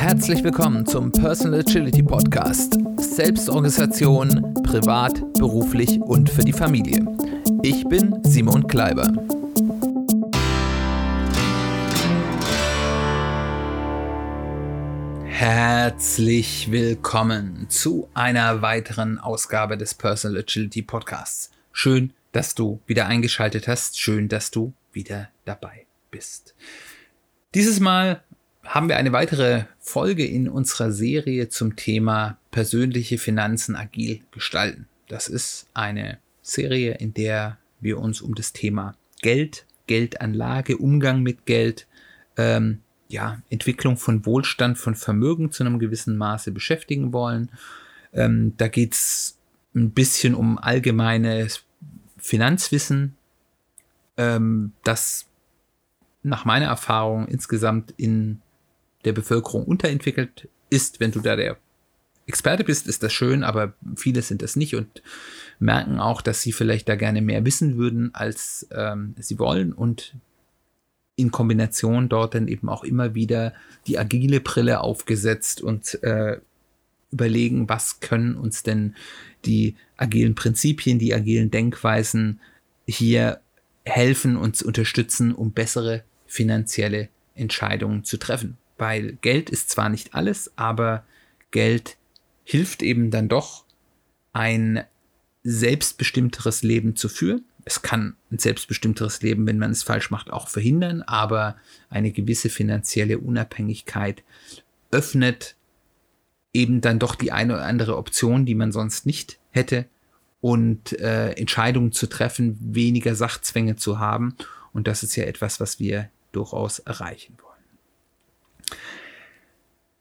Herzlich willkommen zum Personal Agility Podcast. Selbstorganisation, privat, beruflich und für die Familie. Ich bin Simon Kleiber. Herzlich willkommen zu einer weiteren Ausgabe des Personal Agility Podcasts. Schön, dass du wieder eingeschaltet hast. Schön, dass du wieder dabei bist. Dieses Mal haben wir eine weitere Folge in unserer Serie zum Thema persönliche Finanzen agil gestalten. Das ist eine Serie, in der wir uns um das Thema Geld, Geldanlage, Umgang mit Geld, ähm, ja, Entwicklung von Wohlstand, von Vermögen zu einem gewissen Maße beschäftigen wollen. Ähm, da geht es ein bisschen um allgemeines Finanzwissen, ähm, das nach meiner Erfahrung insgesamt in der Bevölkerung unterentwickelt ist. Wenn du da der Experte bist, ist das schön, aber viele sind das nicht und merken auch, dass sie vielleicht da gerne mehr wissen würden, als ähm, sie wollen und in Kombination dort dann eben auch immer wieder die agile Brille aufgesetzt und äh, überlegen, was können uns denn die agilen Prinzipien, die agilen Denkweisen hier helfen, uns unterstützen, um bessere finanzielle Entscheidungen zu treffen. Weil Geld ist zwar nicht alles, aber Geld hilft eben dann doch, ein selbstbestimmteres Leben zu führen. Es kann ein selbstbestimmteres Leben, wenn man es falsch macht, auch verhindern, aber eine gewisse finanzielle Unabhängigkeit öffnet eben dann doch die eine oder andere Option, die man sonst nicht hätte und äh, Entscheidungen zu treffen, weniger Sachzwänge zu haben. Und das ist ja etwas, was wir durchaus erreichen wollen.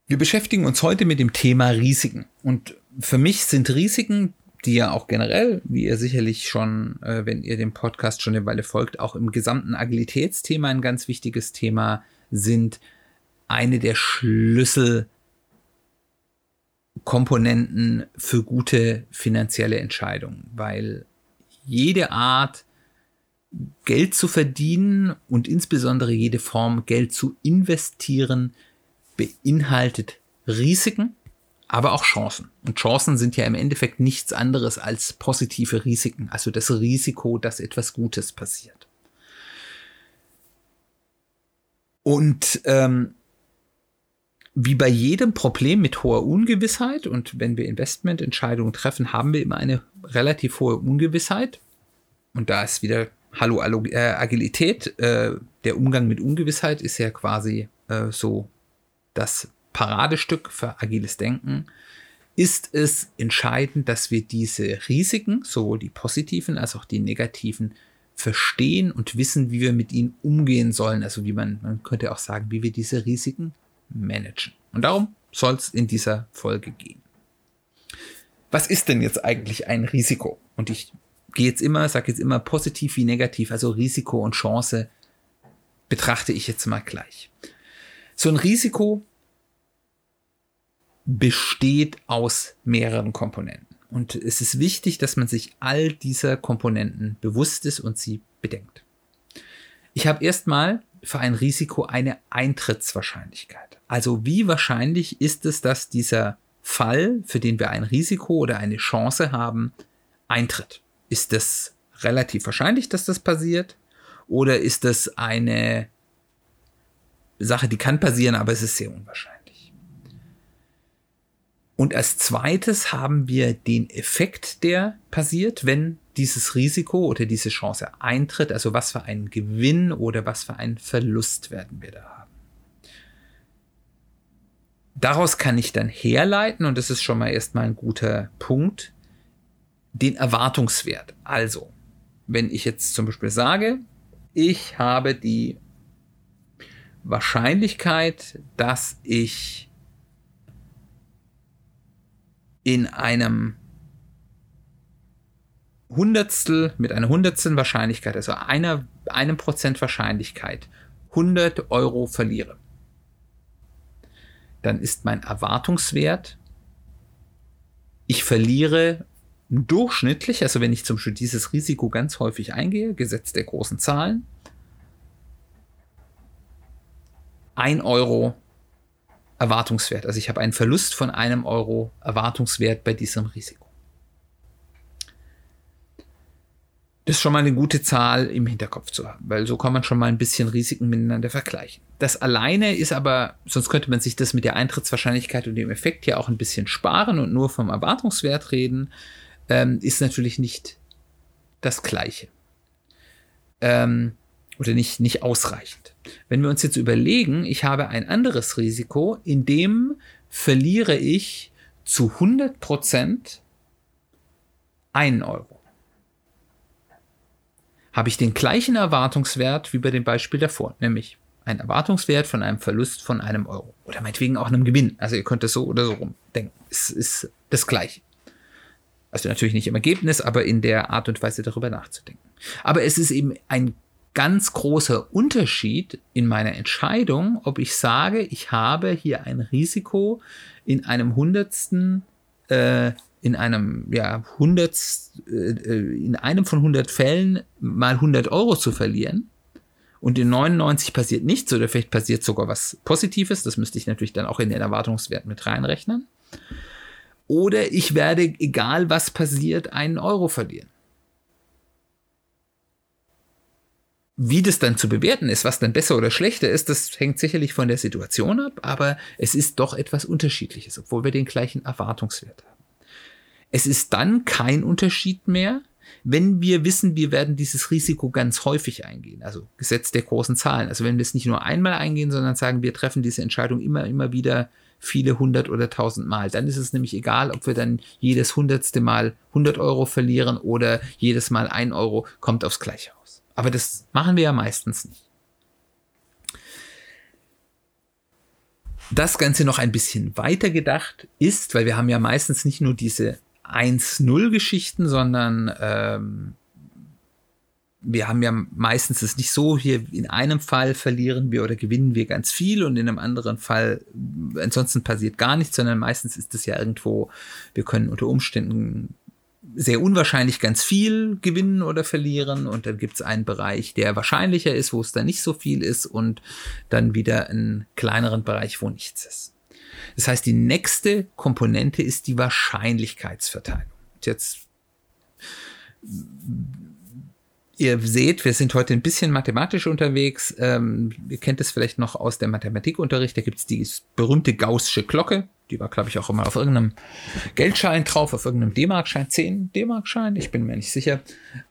Wir beschäftigen uns heute mit dem Thema Risiken. Und für mich sind Risiken, die ja auch generell, wie ihr sicherlich schon, äh, wenn ihr dem Podcast schon eine Weile folgt, auch im gesamten Agilitätsthema ein ganz wichtiges Thema sind, eine der Schlüsselkomponenten für gute finanzielle Entscheidungen, weil jede Art Geld zu verdienen und insbesondere jede Form Geld zu investieren beinhaltet Risiken, aber auch Chancen. Und Chancen sind ja im Endeffekt nichts anderes als positive Risiken, also das Risiko, dass etwas Gutes passiert. Und ähm, wie bei jedem Problem mit hoher Ungewissheit, und wenn wir Investmententscheidungen treffen, haben wir immer eine relativ hohe Ungewissheit. Und da ist wieder Hallo äh, Agilität, äh, der Umgang mit Ungewissheit ist ja quasi äh, so das Paradestück für agiles Denken. Ist es entscheidend, dass wir diese Risiken, sowohl die positiven als auch die negativen, verstehen und wissen, wie wir mit ihnen umgehen sollen. Also wie man, man könnte auch sagen, wie wir diese Risiken managen. Und darum soll es in dieser Folge gehen. Was ist denn jetzt eigentlich ein Risiko? Und ich gehe jetzt immer, sage jetzt immer positiv wie negativ, also Risiko und Chance betrachte ich jetzt mal gleich. So ein Risiko besteht aus mehreren Komponenten. Und es ist wichtig, dass man sich all dieser Komponenten bewusst ist und sie bedenkt. Ich habe erstmal für ein Risiko eine Eintrittswahrscheinlichkeit. Also wie wahrscheinlich ist es, dass dieser Fall, für den wir ein Risiko oder eine Chance haben, eintritt? Ist es relativ wahrscheinlich, dass das passiert? Oder ist das eine Sache, die kann passieren, aber es ist sehr unwahrscheinlich? Und als zweites haben wir den Effekt, der passiert, wenn dieses Risiko oder diese Chance eintritt. Also was für einen Gewinn oder was für einen Verlust werden wir da haben. Daraus kann ich dann herleiten, und das ist schon mal erstmal ein guter Punkt, den Erwartungswert. Also, wenn ich jetzt zum Beispiel sage, ich habe die Wahrscheinlichkeit, dass ich in einem Hundertstel, mit einer Hundertstel Wahrscheinlichkeit, also einer, einem Prozent Wahrscheinlichkeit, 100 Euro verliere, dann ist mein Erwartungswert, ich verliere durchschnittlich, also wenn ich zum Beispiel dieses Risiko ganz häufig eingehe, Gesetz der großen Zahlen, 1 Euro Erwartungswert. Also ich habe einen Verlust von einem Euro Erwartungswert bei diesem Risiko. Das ist schon mal eine gute Zahl im Hinterkopf zu haben, weil so kann man schon mal ein bisschen Risiken miteinander vergleichen. Das alleine ist aber, sonst könnte man sich das mit der Eintrittswahrscheinlichkeit und dem Effekt ja auch ein bisschen sparen und nur vom Erwartungswert reden, ähm, ist natürlich nicht das Gleiche. Ähm, oder nicht, nicht ausreichend. Wenn wir uns jetzt überlegen, ich habe ein anderes Risiko, in dem verliere ich zu 100 Prozent einen Euro habe ich den gleichen Erwartungswert wie bei dem Beispiel davor, nämlich ein Erwartungswert von einem Verlust von einem Euro oder meinetwegen auch einem Gewinn. Also ihr könnt es so oder so rumdenken. Es ist das gleiche. Also natürlich nicht im Ergebnis, aber in der Art und Weise darüber nachzudenken. Aber es ist eben ein ganz großer Unterschied in meiner Entscheidung, ob ich sage, ich habe hier ein Risiko in einem Hundertsten äh, in einem, ja, 100, äh, in einem von 100 Fällen mal 100 Euro zu verlieren und in 99 passiert nichts oder vielleicht passiert sogar was Positives, das müsste ich natürlich dann auch in den Erwartungswert mit reinrechnen. Oder ich werde, egal was passiert, einen Euro verlieren. Wie das dann zu bewerten ist, was dann besser oder schlechter ist, das hängt sicherlich von der Situation ab, aber es ist doch etwas Unterschiedliches, obwohl wir den gleichen Erwartungswert haben. Es ist dann kein Unterschied mehr, wenn wir wissen, wir werden dieses Risiko ganz häufig eingehen, also Gesetz der großen Zahlen. Also wenn wir es nicht nur einmal eingehen, sondern sagen, wir treffen diese Entscheidung immer, immer wieder viele hundert oder tausend Mal. Dann ist es nämlich egal, ob wir dann jedes hundertste Mal 100 Euro verlieren oder jedes Mal ein Euro, kommt aufs Gleiche aus. Aber das machen wir ja meistens nicht. Das Ganze noch ein bisschen weiter gedacht ist, weil wir haben ja meistens nicht nur diese 1-0-Geschichten, sondern ähm, wir haben ja meistens es nicht so, hier in einem Fall verlieren wir oder gewinnen wir ganz viel und in einem anderen Fall ansonsten passiert gar nichts, sondern meistens ist es ja irgendwo, wir können unter Umständen sehr unwahrscheinlich ganz viel gewinnen oder verlieren und dann gibt es einen Bereich, der wahrscheinlicher ist, wo es dann nicht so viel ist und dann wieder einen kleineren Bereich, wo nichts ist. Das heißt, die nächste Komponente ist die Wahrscheinlichkeitsverteilung. Jetzt, ihr seht, wir sind heute ein bisschen mathematisch unterwegs. Ähm, ihr kennt es vielleicht noch aus der Mathematikunterricht. Da gibt es die berühmte Gaußsche Glocke. Die war, glaube ich, auch immer auf irgendeinem Geldschein drauf, auf irgendeinem D-Mark-Schein, 10 D-Mark-Schein, ich bin mir nicht sicher.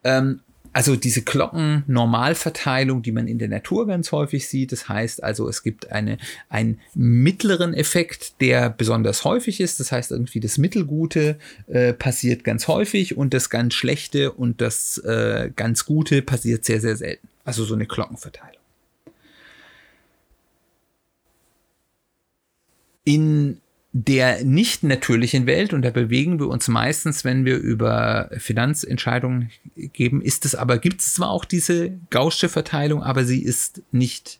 Ähm, also diese Glocken-Normalverteilung, die man in der Natur ganz häufig sieht. Das heißt also, es gibt eine, einen mittleren Effekt, der besonders häufig ist. Das heißt irgendwie, das Mittelgute äh, passiert ganz häufig und das ganz Schlechte und das äh, ganz Gute passiert sehr, sehr selten. Also so eine Glockenverteilung. In der nicht natürlichen Welt, und da bewegen wir uns meistens, wenn wir über Finanzentscheidungen geben, ist es aber, gibt es zwar auch diese Gaußsche Verteilung, aber sie ist nicht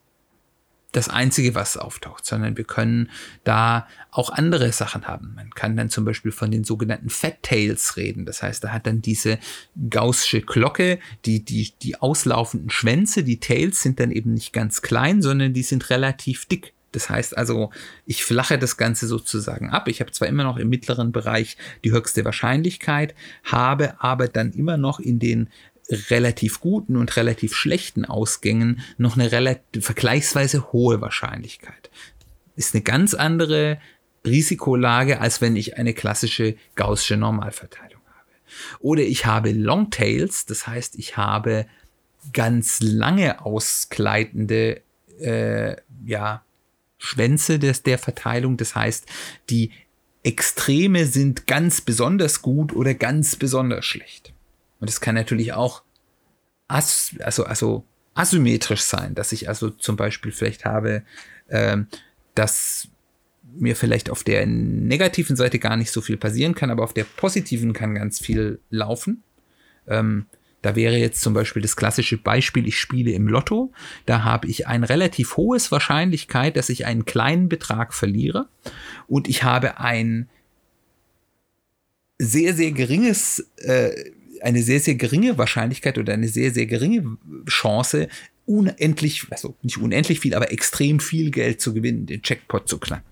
das Einzige, was auftaucht, sondern wir können da auch andere Sachen haben. Man kann dann zum Beispiel von den sogenannten Fat Tails reden. Das heißt, da hat dann diese gaußsche Glocke, die, die, die auslaufenden Schwänze, die Tails sind dann eben nicht ganz klein, sondern die sind relativ dick. Das heißt also, ich flache das Ganze sozusagen ab. Ich habe zwar immer noch im mittleren Bereich die höchste Wahrscheinlichkeit, habe aber dann immer noch in den relativ guten und relativ schlechten Ausgängen noch eine relativ, vergleichsweise hohe Wahrscheinlichkeit. Ist eine ganz andere Risikolage, als wenn ich eine klassische gaußsche Normalverteilung habe. Oder ich habe Longtails, das heißt, ich habe ganz lange ausgleitende äh, ja, Schwänze des, der Verteilung. Das heißt, die Extreme sind ganz besonders gut oder ganz besonders schlecht. Und es kann natürlich auch as, also, also asymmetrisch sein, dass ich also zum Beispiel vielleicht habe, ähm, dass mir vielleicht auf der negativen Seite gar nicht so viel passieren kann, aber auf der positiven kann ganz viel laufen. Ähm, da wäre jetzt zum Beispiel das klassische Beispiel, ich spiele im Lotto. Da habe ich ein relativ hohes Wahrscheinlichkeit, dass ich einen kleinen Betrag verliere. Und ich habe ein sehr, sehr geringes, äh, eine sehr, sehr geringe Wahrscheinlichkeit oder eine sehr, sehr geringe Chance, unendlich, also nicht unendlich viel, aber extrem viel Geld zu gewinnen, den Checkpot zu knacken.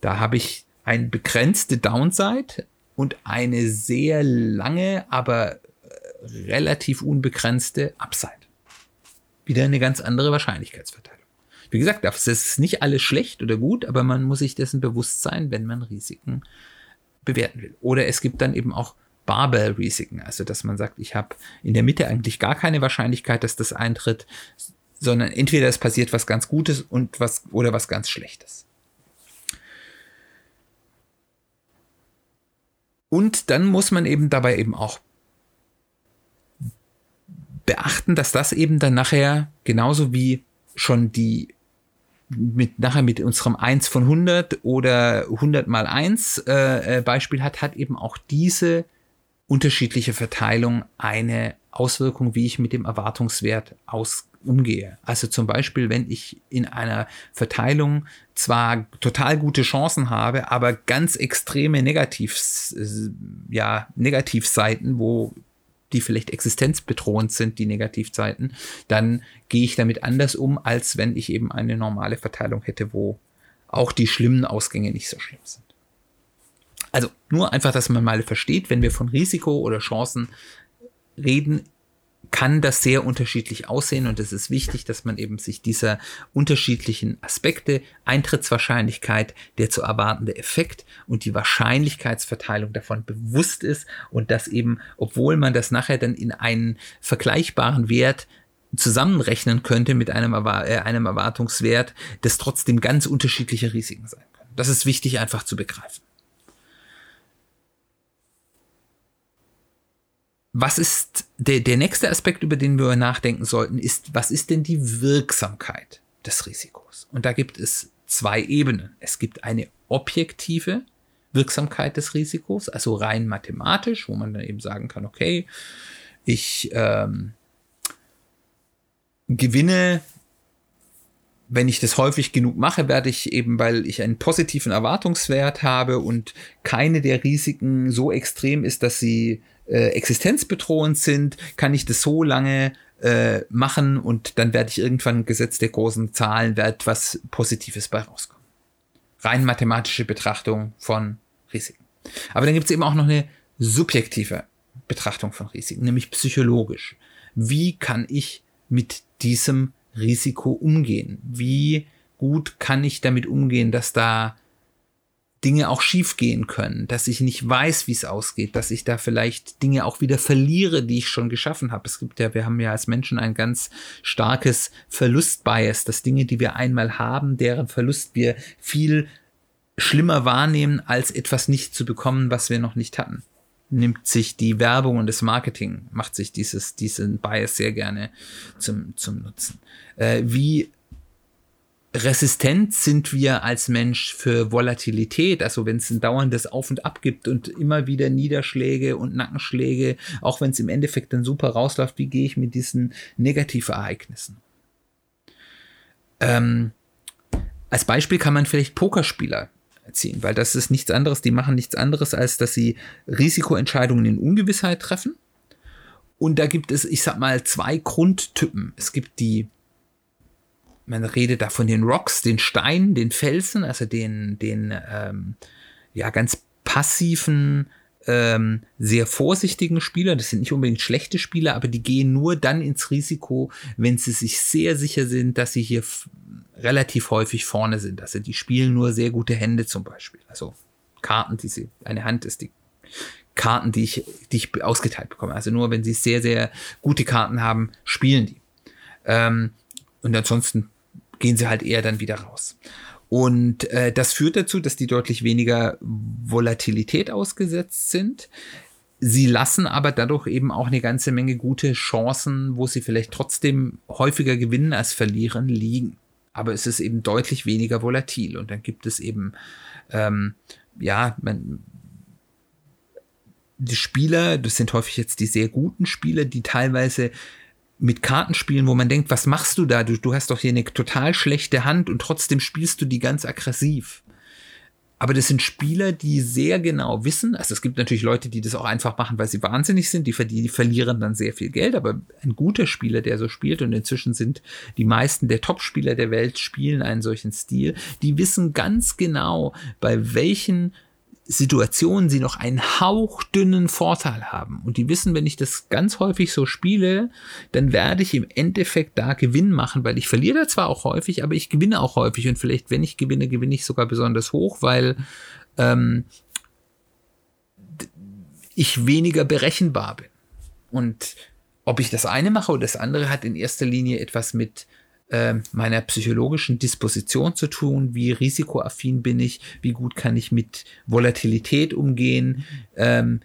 Da habe ich eine begrenzte Downside und eine sehr lange, aber relativ unbegrenzte Upside. Wieder eine ganz andere Wahrscheinlichkeitsverteilung. Wie gesagt, das ist nicht alles schlecht oder gut, aber man muss sich dessen bewusst sein, wenn man Risiken bewerten will. Oder es gibt dann eben auch Barbell-Risiken, also dass man sagt, ich habe in der Mitte eigentlich gar keine Wahrscheinlichkeit, dass das eintritt, sondern entweder es passiert was ganz Gutes und was oder was ganz Schlechtes. Und dann muss man eben dabei eben auch beachten, dass das eben dann nachher genauso wie schon die mit nachher mit unserem 1 von 100 oder 100 mal 1 äh, äh, Beispiel hat, hat eben auch diese unterschiedliche Verteilung eine Auswirkung, wie ich mit dem Erwartungswert aus umgehe. Also zum Beispiel, wenn ich in einer Verteilung zwar total gute Chancen habe, aber ganz extreme Negativs, ja, Negativseiten, wo die vielleicht existenzbedrohend sind, die Negativzeiten, dann gehe ich damit anders um, als wenn ich eben eine normale Verteilung hätte, wo auch die schlimmen Ausgänge nicht so schlimm sind. Also nur einfach, dass man mal versteht, wenn wir von Risiko oder Chancen reden, kann das sehr unterschiedlich aussehen und es ist wichtig, dass man eben sich dieser unterschiedlichen Aspekte, Eintrittswahrscheinlichkeit, der zu erwartende Effekt und die Wahrscheinlichkeitsverteilung davon bewusst ist und dass eben, obwohl man das nachher dann in einen vergleichbaren Wert zusammenrechnen könnte mit einem, äh, einem Erwartungswert, das trotzdem ganz unterschiedliche Risiken sein können. Das ist wichtig einfach zu begreifen. Was ist der, der nächste Aspekt, über den wir nachdenken sollten, ist, was ist denn die Wirksamkeit des Risikos? Und da gibt es zwei Ebenen. Es gibt eine objektive Wirksamkeit des Risikos, also rein mathematisch, wo man dann eben sagen kann, okay, ich ähm, gewinne wenn ich das häufig genug mache, werde ich eben, weil ich einen positiven Erwartungswert habe und keine der Risiken so extrem ist, dass sie äh, existenzbedrohend sind, kann ich das so lange äh, machen und dann werde ich irgendwann Gesetz der großen Zahlen, wird etwas Positives bei rauskommen. Rein mathematische Betrachtung von Risiken. Aber dann gibt es eben auch noch eine subjektive Betrachtung von Risiken, nämlich psychologisch. Wie kann ich mit diesem Risiko umgehen? Wie gut kann ich damit umgehen, dass da Dinge auch schiefgehen können, dass ich nicht weiß, wie es ausgeht, dass ich da vielleicht Dinge auch wieder verliere, die ich schon geschaffen habe. Es gibt ja, wir haben ja als Menschen ein ganz starkes Verlustbias, dass Dinge, die wir einmal haben, deren Verlust wir viel schlimmer wahrnehmen, als etwas nicht zu bekommen, was wir noch nicht hatten. Nimmt sich die Werbung und das Marketing, macht sich dieses, diesen Bias sehr gerne zum, zum Nutzen. Äh, wie resistent sind wir als Mensch für Volatilität, also wenn es ein dauerndes Auf und Ab gibt und immer wieder Niederschläge und Nackenschläge, auch wenn es im Endeffekt dann super rausläuft, wie gehe ich mit diesen Negativereignissen? Ähm, als Beispiel kann man vielleicht Pokerspieler ziehen, weil das ist nichts anderes, die machen nichts anderes, als dass sie Risikoentscheidungen in Ungewissheit treffen. Und da gibt es, ich sag mal, zwei Grundtypen. Es gibt die man redet da von den Rocks, den Steinen, den Felsen, also den, den ähm, ja, ganz passiven, ähm, sehr vorsichtigen Spieler. Das sind nicht unbedingt schlechte Spieler, aber die gehen nur dann ins Risiko, wenn sie sich sehr sicher sind, dass sie hier relativ häufig vorne sind. Also die spielen nur sehr gute Hände zum Beispiel. Also Karten, die sie, eine Hand ist die Karten, die ich, die ich ausgeteilt bekomme. Also nur wenn sie sehr, sehr gute Karten haben, spielen die. Ähm, und ansonsten gehen sie halt eher dann wieder raus. Und äh, das führt dazu, dass die deutlich weniger Volatilität ausgesetzt sind. Sie lassen aber dadurch eben auch eine ganze Menge gute Chancen, wo sie vielleicht trotzdem häufiger gewinnen als verlieren, liegen. Aber es ist eben deutlich weniger volatil. Und dann gibt es eben, ähm, ja, man, die Spieler, das sind häufig jetzt die sehr guten Spieler, die teilweise mit Kartenspielen, wo man denkt, was machst du da? Du, du hast doch hier eine total schlechte Hand und trotzdem spielst du die ganz aggressiv. aber das sind Spieler, die sehr genau wissen, also es gibt natürlich Leute, die das auch einfach machen, weil sie wahnsinnig sind, die, die verlieren dann sehr viel Geld, aber ein guter Spieler, der so spielt, und inzwischen sind die meisten der Top-Spieler der Welt spielen einen solchen Stil, die wissen ganz genau, bei welchen Situationen sie noch einen hauchdünnen Vorteil haben. Und die wissen, wenn ich das ganz häufig so spiele, dann werde ich im Endeffekt da Gewinn machen, weil ich verliere zwar auch häufig, aber ich gewinne auch häufig. Und vielleicht, wenn ich gewinne, gewinne ich sogar besonders hoch, weil ähm, ich weniger berechenbar bin. Und ob ich das eine mache oder das andere, hat in erster Linie etwas mit äh, meiner psychologischen Disposition zu tun, wie risikoaffin bin ich, wie gut kann ich mit Volatilität umgehen, ähm,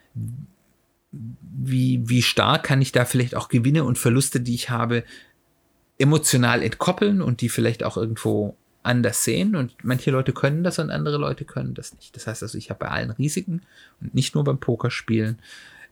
wie, wie stark kann ich da vielleicht auch Gewinne und Verluste, die ich habe, emotional entkoppeln und die vielleicht auch irgendwo anders sehen. Und manche Leute können das und andere Leute können das nicht. Das heißt also, ich habe bei allen Risiken und nicht nur beim Pokerspielen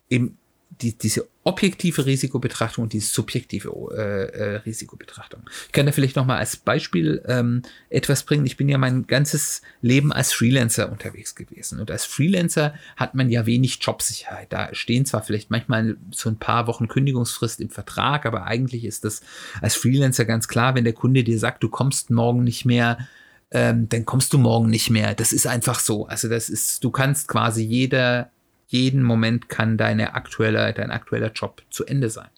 eben die, diese objektive Risikobetrachtung und die subjektive äh, äh, Risikobetrachtung. Ich kann da vielleicht noch mal als Beispiel ähm, etwas bringen. Ich bin ja mein ganzes Leben als Freelancer unterwegs gewesen und als Freelancer hat man ja wenig Jobsicherheit. Da stehen zwar vielleicht manchmal so ein paar Wochen Kündigungsfrist im Vertrag, aber eigentlich ist das als Freelancer ganz klar, wenn der Kunde dir sagt, du kommst morgen nicht mehr, ähm, dann kommst du morgen nicht mehr. Das ist einfach so. Also das ist, du kannst quasi jeder jeden Moment kann deine aktuelle, dein aktueller Job zu Ende sein.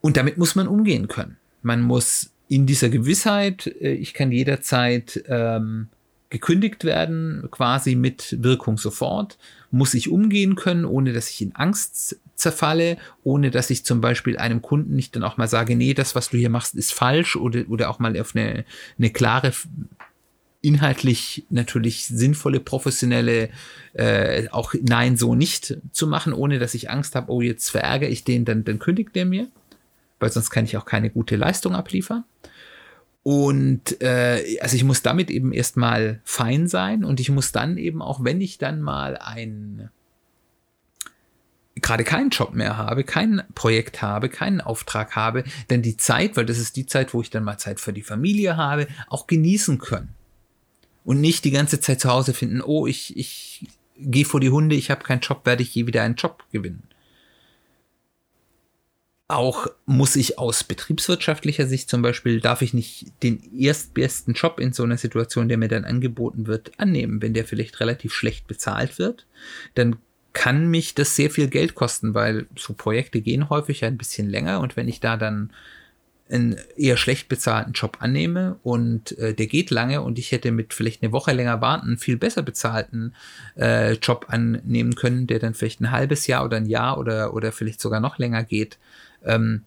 Und damit muss man umgehen können. Man muss in dieser Gewissheit, äh, ich kann jederzeit ähm, gekündigt werden, quasi mit Wirkung sofort, muss ich umgehen können, ohne dass ich in Angst zerfalle, ohne dass ich zum Beispiel einem Kunden nicht dann auch mal sage, nee, das, was du hier machst, ist falsch oder, oder auch mal auf eine, eine klare inhaltlich natürlich sinnvolle, professionelle, äh, auch nein, so nicht zu machen, ohne dass ich Angst habe, oh, jetzt verärgere ich den, dann, dann kündigt der mir, weil sonst kann ich auch keine gute Leistung abliefern. Und äh, also ich muss damit eben erstmal fein sein und ich muss dann eben auch, wenn ich dann mal ein gerade keinen Job mehr habe, kein Projekt habe, keinen Auftrag habe, dann die Zeit, weil das ist die Zeit, wo ich dann mal Zeit für die Familie habe, auch genießen können und nicht die ganze Zeit zu Hause finden, oh, ich, ich gehe vor die Hunde, ich habe keinen Job, werde ich je wieder einen Job gewinnen. Auch muss ich aus betriebswirtschaftlicher Sicht zum Beispiel, darf ich nicht den erstbesten Job in so einer Situation, der mir dann angeboten wird, annehmen. Wenn der vielleicht relativ schlecht bezahlt wird, dann kann mich das sehr viel Geld kosten, weil so Projekte gehen häufig ein bisschen länger und wenn ich da dann einen eher schlecht bezahlten Job annehme und äh, der geht lange und ich hätte mit vielleicht eine Woche länger warten viel besser bezahlten äh, Job annehmen können, der dann vielleicht ein halbes Jahr oder ein Jahr oder, oder vielleicht sogar noch länger geht, ähm,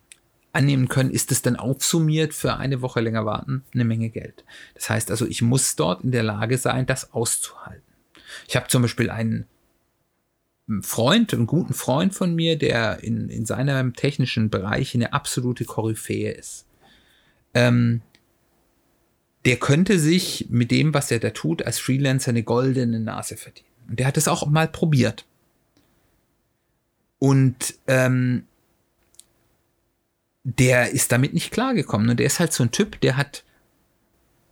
annehmen können, ist es dann aufsummiert für eine Woche länger warten eine Menge Geld. Das heißt also, ich muss dort in der Lage sein, das auszuhalten. Ich habe zum Beispiel einen Freund, einen guten Freund von mir, der in, in seinem technischen Bereich eine absolute Koryphäe ist. Ähm, der könnte sich mit dem, was er da tut, als Freelancer eine goldene Nase verdienen. Und der hat es auch mal probiert. Und ähm, der ist damit nicht klargekommen. Und der ist halt so ein Typ, der hat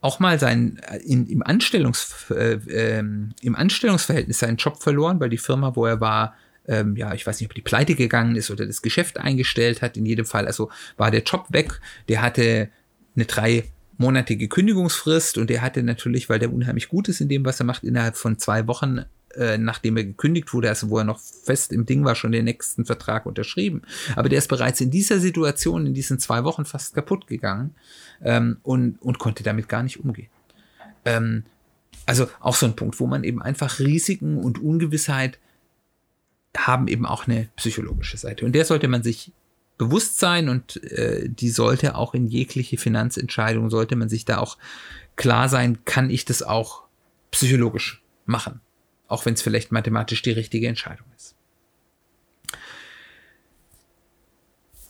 auch mal sein, in, im, Anstellungs, äh, äh, im Anstellungsverhältnis seinen Job verloren, weil die Firma, wo er war, ähm, ja, ich weiß nicht, ob die pleite gegangen ist oder das Geschäft eingestellt hat. In jedem Fall, also war der Job weg. Der hatte eine dreimonatige Kündigungsfrist und der hatte natürlich, weil der unheimlich gut ist in dem, was er macht, innerhalb von zwei Wochen äh, nachdem er gekündigt wurde, also wo er noch fest im Ding war, schon den nächsten Vertrag unterschrieben. Aber der ist bereits in dieser Situation, in diesen zwei Wochen fast kaputt gegangen ähm, und, und konnte damit gar nicht umgehen. Ähm, also auch so ein Punkt, wo man eben einfach Risiken und Ungewissheit haben eben auch eine psychologische Seite. Und der sollte man sich bewusst sein und äh, die sollte auch in jegliche Finanzentscheidung, sollte man sich da auch klar sein, kann ich das auch psychologisch machen auch wenn es vielleicht mathematisch die richtige Entscheidung ist.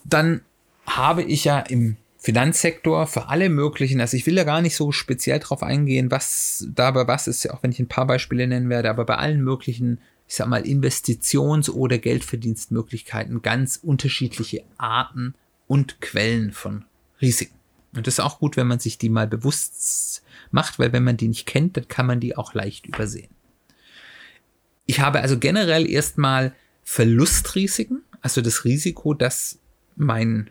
Dann habe ich ja im Finanzsektor für alle möglichen, also ich will da gar nicht so speziell drauf eingehen, was dabei was ist, auch wenn ich ein paar Beispiele nennen werde, aber bei allen möglichen, ich sag mal, Investitions- oder Geldverdienstmöglichkeiten ganz unterschiedliche Arten und Quellen von Risiken. Und das ist auch gut, wenn man sich die mal bewusst macht, weil wenn man die nicht kennt, dann kann man die auch leicht übersehen. Ich habe also generell erstmal Verlustrisiken, also das Risiko, dass mein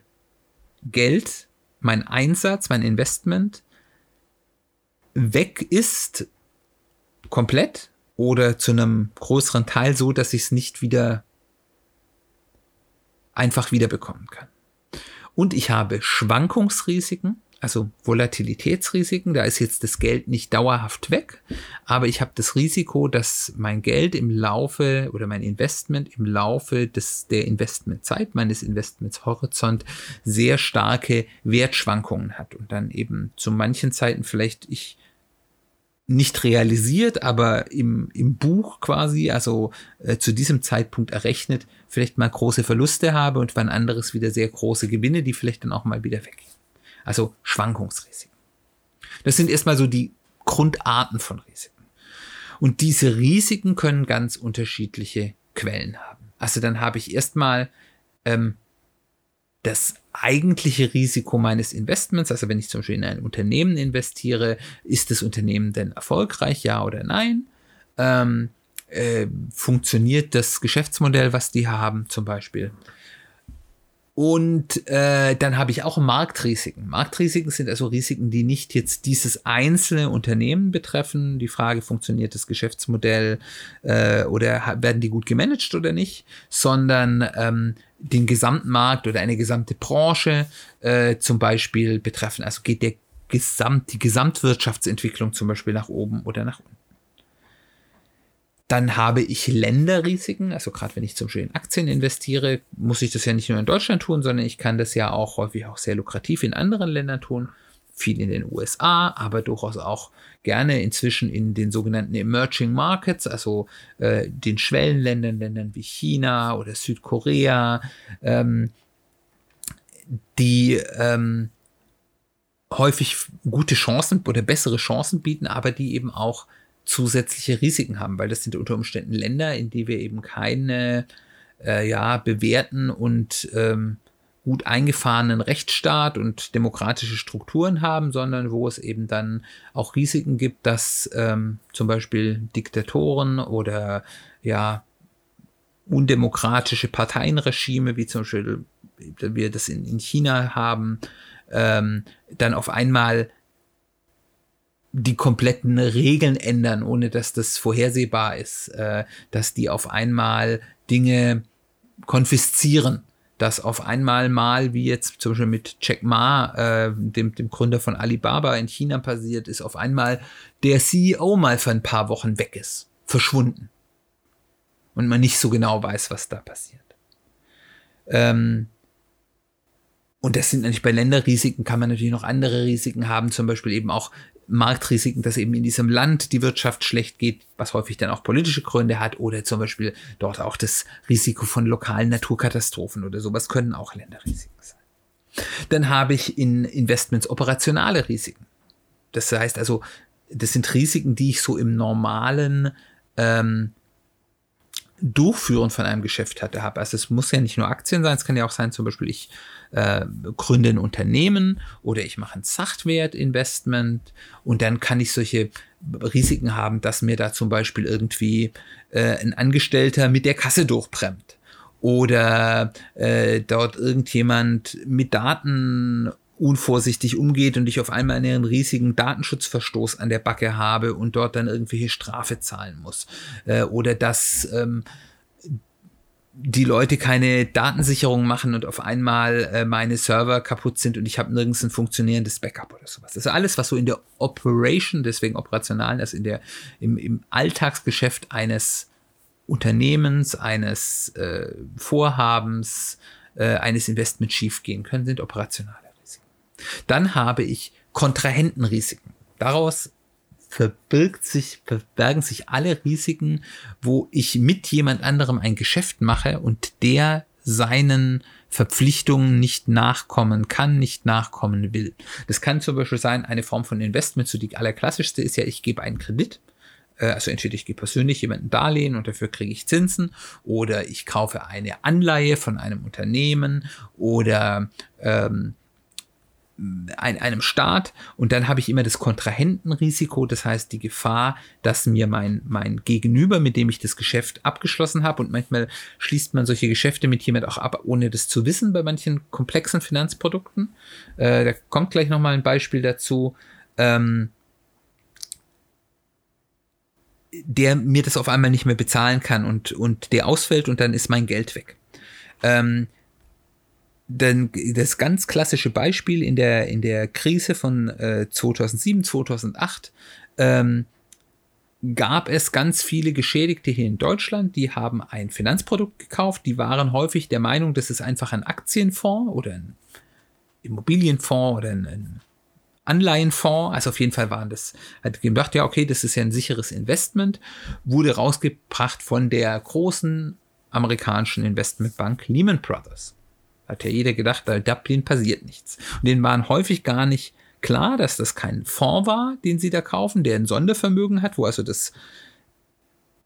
Geld, mein Einsatz, mein Investment weg ist komplett oder zu einem größeren Teil so, dass ich es nicht wieder einfach wiederbekommen kann. Und ich habe Schwankungsrisiken, also Volatilitätsrisiken. Da ist jetzt das Geld nicht dauerhaft weg, aber ich habe das Risiko, dass mein Geld im Laufe oder mein Investment im Laufe des, der Investmentzeit, meines Investmentshorizont sehr starke Wertschwankungen hat und dann eben zu manchen Zeiten vielleicht ich nicht realisiert, aber im, im Buch quasi, also äh, zu diesem Zeitpunkt errechnet, vielleicht mal große Verluste habe und wann anderes wieder sehr große Gewinne, die vielleicht dann auch mal wieder weggehen. Also Schwankungsrisiken. Das sind erstmal so die Grundarten von Risiken. Und diese Risiken können ganz unterschiedliche Quellen haben. Also dann habe ich erstmal ähm, das eigentliche Risiko meines Investments, also wenn ich zum Beispiel in ein Unternehmen investiere, ist das Unternehmen denn erfolgreich, ja oder nein? Ähm, äh, funktioniert das Geschäftsmodell, was die haben, zum Beispiel? Und äh, dann habe ich auch Marktrisiken. Marktrisiken sind also Risiken, die nicht jetzt dieses einzelne Unternehmen betreffen. Die Frage, funktioniert das Geschäftsmodell äh, oder werden die gut gemanagt oder nicht, sondern ähm, den gesamten Markt oder eine gesamte Branche äh, zum Beispiel betreffen. Also geht der Gesamt, die Gesamtwirtschaftsentwicklung zum Beispiel nach oben oder nach unten. Dann habe ich Länderrisiken, also gerade wenn ich zum Beispiel in Aktien investiere, muss ich das ja nicht nur in Deutschland tun, sondern ich kann das ja auch häufig auch sehr lukrativ in anderen Ländern tun. Viel in den USA, aber durchaus auch gerne inzwischen in den sogenannten Emerging Markets, also äh, den Schwellenländern, Ländern wie China oder Südkorea, ähm, die ähm, häufig gute Chancen oder bessere Chancen bieten, aber die eben auch zusätzliche Risiken haben, weil das sind unter Umständen Länder, in die wir eben keine äh, ja, bewährten und ähm, gut eingefahrenen Rechtsstaat und demokratische Strukturen haben, sondern wo es eben dann auch Risiken gibt, dass ähm, zum Beispiel Diktatoren oder ja undemokratische Parteienregime, wie zum Beispiel wir das in, in China haben, ähm, dann auf einmal die kompletten Regeln ändern, ohne dass das vorhersehbar ist, äh, dass die auf einmal Dinge konfiszieren, dass auf einmal mal, wie jetzt zum Beispiel mit Jack Ma, äh, dem, dem Gründer von Alibaba in China passiert ist, auf einmal der CEO mal für ein paar Wochen weg ist, verschwunden. Und man nicht so genau weiß, was da passiert. Ähm, und das sind natürlich bei Länderrisiken, kann man natürlich noch andere Risiken haben, zum Beispiel eben auch Marktrisiken, dass eben in diesem Land die Wirtschaft schlecht geht, was häufig dann auch politische Gründe hat, oder zum Beispiel dort auch das Risiko von lokalen Naturkatastrophen oder sowas können auch Länderrisiken sein. Dann habe ich in Investments operationale Risiken. Das heißt also, das sind Risiken, die ich so im normalen ähm, Durchführen von einem Geschäft hatte, habe. Also es muss ja nicht nur Aktien sein, es kann ja auch sein, zum Beispiel ich äh, gründe ein Unternehmen oder ich mache ein Sachtwertinvestment und dann kann ich solche Risiken haben, dass mir da zum Beispiel irgendwie äh, ein Angestellter mit der Kasse durchbremst oder äh, dort irgendjemand mit Daten unvorsichtig umgeht und ich auf einmal einen riesigen Datenschutzverstoß an der Backe habe und dort dann irgendwelche Strafe zahlen muss. Äh, oder dass ähm, die Leute keine Datensicherung machen und auf einmal äh, meine Server kaputt sind und ich habe nirgends ein funktionierendes Backup oder sowas. Das ist alles, was so in der Operation, deswegen operationalen, also in der, im, im Alltagsgeschäft eines Unternehmens, eines äh, Vorhabens, äh, eines Investments schiefgehen können, sind operationale Risiken. Dann habe ich Kontrahentenrisiken. Daraus verbirgt sich, verbergen sich alle Risiken, wo ich mit jemand anderem ein Geschäft mache und der seinen Verpflichtungen nicht nachkommen kann, nicht nachkommen will. Das kann zum Beispiel sein, eine Form von Investment, so die allerklassischste ist ja, ich gebe einen Kredit. Äh, also entweder ich gebe persönlich jemanden Darlehen und dafür kriege ich Zinsen oder ich kaufe eine Anleihe von einem Unternehmen oder ähm, ein, einem Staat und dann habe ich immer das Kontrahentenrisiko, das heißt die Gefahr, dass mir mein, mein Gegenüber, mit dem ich das Geschäft abgeschlossen habe und manchmal schließt man solche Geschäfte mit jemand auch ab, ohne das zu wissen bei manchen komplexen Finanzprodukten. Äh, da kommt gleich nochmal ein Beispiel dazu. Ähm, der mir das auf einmal nicht mehr bezahlen kann und, und der ausfällt und dann ist mein Geld weg. Ähm, denn das ganz klassische Beispiel in der, in der Krise von äh, 2007, 2008 ähm, gab es ganz viele Geschädigte hier in Deutschland, die haben ein Finanzprodukt gekauft, die waren häufig der Meinung, das ist einfach ein Aktienfonds oder ein Immobilienfonds oder ein, ein Anleihenfonds, also auf jeden Fall waren das, hat gedacht, ja, okay, das ist ja ein sicheres Investment, wurde rausgebracht von der großen amerikanischen Investmentbank Lehman Brothers. Hat ja jeder gedacht, bei Dublin passiert nichts. Und denen waren häufig gar nicht klar, dass das kein Fonds war, den sie da kaufen, der ein Sondervermögen hat, wo also das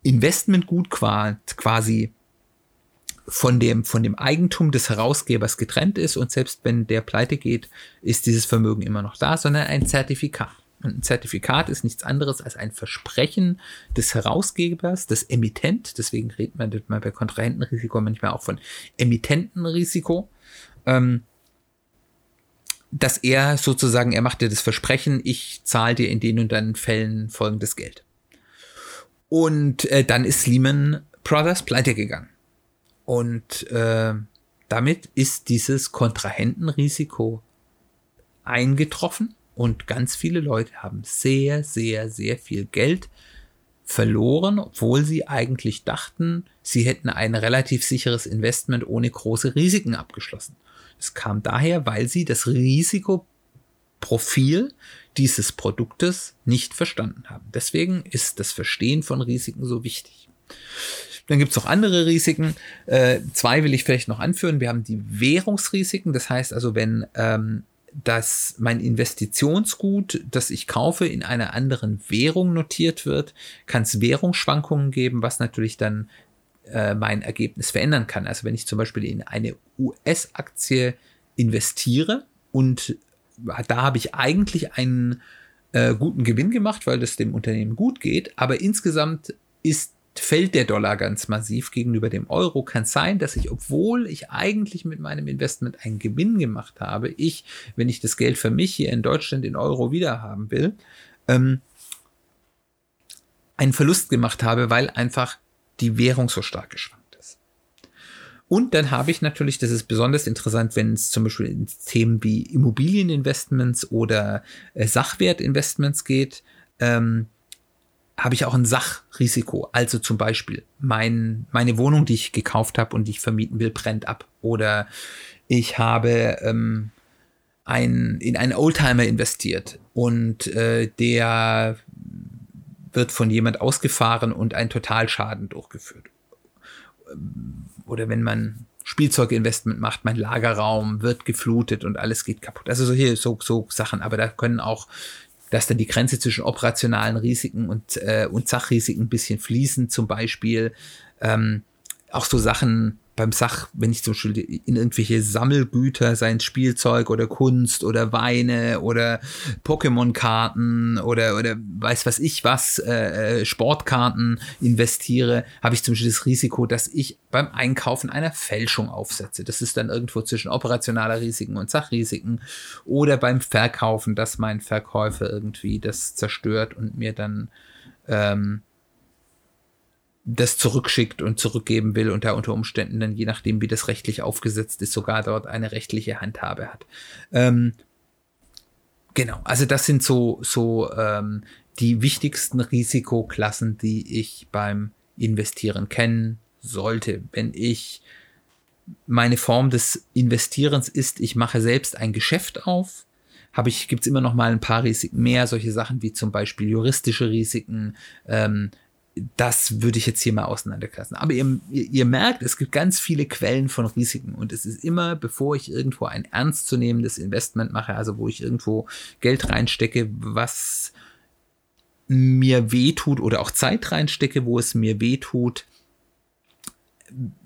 Investmentgut quasi von dem, von dem Eigentum des Herausgebers getrennt ist und selbst wenn der pleite geht, ist dieses Vermögen immer noch da, sondern ein Zertifikat. Und ein Zertifikat ist nichts anderes als ein Versprechen des Herausgebers, des Emittent. Deswegen redet man bei Kontrahentenrisiko manchmal auch von Emittentenrisiko. Ähm, dass er sozusagen, er macht dir das Versprechen, ich zahle dir in den und dann Fällen folgendes Geld. Und äh, dann ist Lehman Brothers pleite gegangen. Und äh, damit ist dieses Kontrahentenrisiko eingetroffen und ganz viele Leute haben sehr, sehr, sehr viel Geld verloren, obwohl sie eigentlich dachten, sie hätten ein relativ sicheres Investment ohne große Risiken abgeschlossen. Es kam daher, weil sie das Risikoprofil dieses Produktes nicht verstanden haben. Deswegen ist das Verstehen von Risiken so wichtig. Dann gibt es auch andere Risiken. Äh, zwei will ich vielleicht noch anführen. Wir haben die Währungsrisiken. Das heißt also, wenn ähm, dass mein Investitionsgut, das ich kaufe, in einer anderen Währung notiert wird, kann es Währungsschwankungen geben, was natürlich dann äh, mein Ergebnis verändern kann. Also wenn ich zum Beispiel in eine US-Aktie investiere und da habe ich eigentlich einen äh, guten Gewinn gemacht, weil es dem Unternehmen gut geht, aber insgesamt ist fällt der Dollar ganz massiv gegenüber dem Euro, kann sein, dass ich, obwohl ich eigentlich mit meinem Investment einen Gewinn gemacht habe, ich, wenn ich das Geld für mich hier in Deutschland in Euro wiederhaben will, ähm, einen Verlust gemacht habe, weil einfach die Währung so stark geschwankt ist. Und dann habe ich natürlich, das ist besonders interessant, wenn es zum Beispiel in Themen wie Immobilieninvestments oder äh, Sachwertinvestments geht, ähm, habe ich auch ein Sachrisiko. Also zum Beispiel mein, meine Wohnung, die ich gekauft habe und die ich vermieten will, brennt ab. Oder ich habe ähm, ein, in einen Oldtimer investiert und äh, der wird von jemand ausgefahren und ein Totalschaden durchgeführt. Oder wenn man Spielzeuginvestment macht, mein Lagerraum wird geflutet und alles geht kaputt. Also solche so, so Sachen, aber da können auch dass dann die Grenze zwischen operationalen Risiken und, äh, und Sachrisiken ein bisschen fließen. Zum Beispiel ähm, auch so Sachen beim Sach, wenn ich zum Beispiel in irgendwelche Sammelgüter, seien Spielzeug oder Kunst oder Weine oder Pokémon-Karten oder, oder weiß was ich was, äh, äh, Sportkarten investiere, habe ich zum Beispiel das Risiko, dass ich beim Einkaufen einer Fälschung aufsetze. Das ist dann irgendwo zwischen operationaler Risiken und Sachrisiken oder beim Verkaufen, dass mein Verkäufer irgendwie das zerstört und mir dann ähm, das zurückschickt und zurückgeben will und da unter Umständen dann, je nachdem, wie das rechtlich aufgesetzt ist, sogar dort eine rechtliche Handhabe hat. Ähm, genau, also das sind so, so ähm, die wichtigsten Risikoklassen, die ich beim Investieren kennen sollte. Wenn ich meine Form des Investierens ist, ich mache selbst ein Geschäft auf, habe ich, gibt's immer noch mal ein paar Risiken mehr, solche Sachen wie zum Beispiel juristische Risiken, ähm, das würde ich jetzt hier mal auseinanderklassen. Aber ihr, ihr, merkt, es gibt ganz viele Quellen von Risiken und es ist immer, bevor ich irgendwo ein ernstzunehmendes Investment mache, also wo ich irgendwo Geld reinstecke, was mir wehtut oder auch Zeit reinstecke, wo es mir wehtut,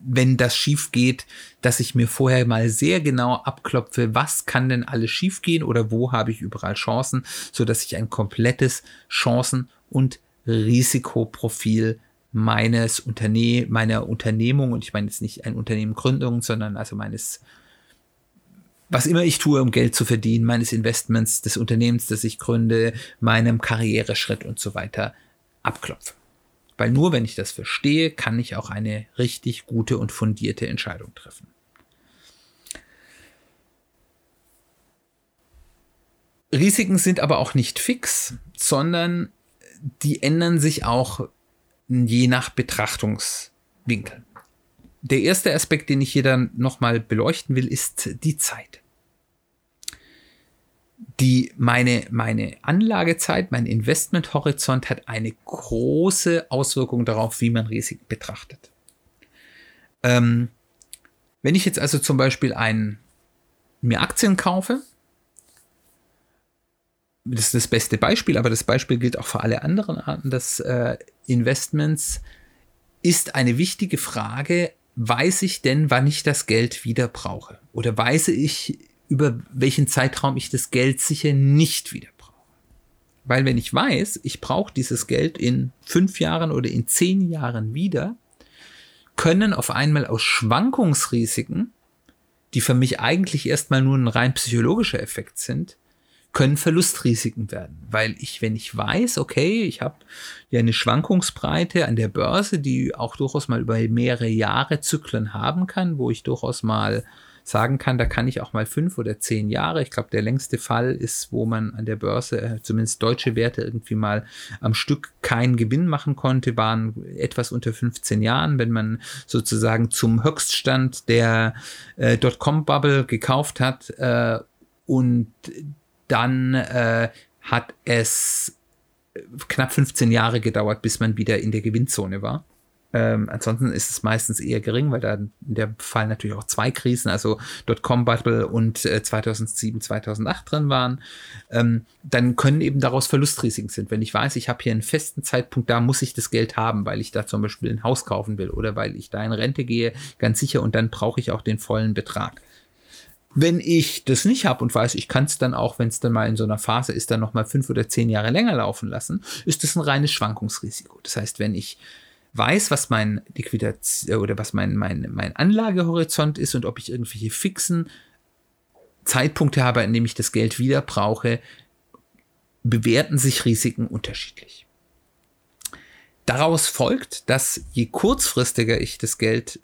wenn das schief geht, dass ich mir vorher mal sehr genau abklopfe, was kann denn alles schief gehen oder wo habe ich überall Chancen, so dass ich ein komplettes Chancen- und Risikoprofil meines Unterne meiner Unternehmung und ich meine jetzt nicht ein Unternehmen Gründung, sondern also meines was immer ich tue, um Geld zu verdienen, meines Investments, des Unternehmens, das ich gründe, meinem Karriereschritt und so weiter abklopfe. Weil nur wenn ich das verstehe, kann ich auch eine richtig gute und fundierte Entscheidung treffen. Risiken sind aber auch nicht fix, sondern die ändern sich auch je nach Betrachtungswinkel. Der erste Aspekt, den ich hier dann nochmal beleuchten will, ist die Zeit die meine, meine Anlagezeit, mein Investmenthorizont hat eine große Auswirkung darauf, wie man Risiken betrachtet. Ähm, wenn ich jetzt also zum Beispiel ein, mir Aktien kaufe, das ist das beste Beispiel, aber das Beispiel gilt auch für alle anderen Arten des äh, Investments, ist eine wichtige Frage, weiß ich denn, wann ich das Geld wieder brauche? Oder weiß ich, über welchen Zeitraum ich das Geld sicher nicht wieder brauche. Weil wenn ich weiß, ich brauche dieses Geld in fünf Jahren oder in zehn Jahren wieder, können auf einmal aus Schwankungsrisiken, die für mich eigentlich erstmal nur ein rein psychologischer Effekt sind, können Verlustrisiken werden, weil ich, wenn ich weiß, okay, ich habe ja eine Schwankungsbreite an der Börse, die auch durchaus mal über mehrere Jahre Zyklen haben kann, wo ich durchaus mal sagen kann, da kann ich auch mal fünf oder zehn Jahre. Ich glaube, der längste Fall ist, wo man an der Börse, äh, zumindest deutsche Werte, irgendwie mal am Stück keinen Gewinn machen konnte, waren etwas unter 15 Jahren, wenn man sozusagen zum Höchststand der äh, Dotcom-Bubble gekauft hat äh, und dann äh, hat es knapp 15 Jahre gedauert, bis man wieder in der Gewinnzone war. Ähm, ansonsten ist es meistens eher gering, weil da in der Fall natürlich auch zwei Krisen, also Dotcom-Bubble und äh, 2007, 2008 drin waren. Ähm, dann können eben daraus Verlustrisiken sind. Wenn ich weiß, ich habe hier einen festen Zeitpunkt, da muss ich das Geld haben, weil ich da zum Beispiel ein Haus kaufen will oder weil ich da in Rente gehe, ganz sicher, und dann brauche ich auch den vollen Betrag. Wenn ich das nicht habe und weiß, ich kann es dann auch, wenn es dann mal in so einer Phase ist, dann noch mal fünf oder zehn Jahre länger laufen lassen, ist das ein reines Schwankungsrisiko. Das heißt, wenn ich weiß, was mein Liquidation äh, oder was mein, mein, mein Anlagehorizont ist und ob ich irgendwelche fixen Zeitpunkte habe, in dem ich das Geld wieder brauche, bewerten sich Risiken unterschiedlich. Daraus folgt, dass je kurzfristiger ich das Geld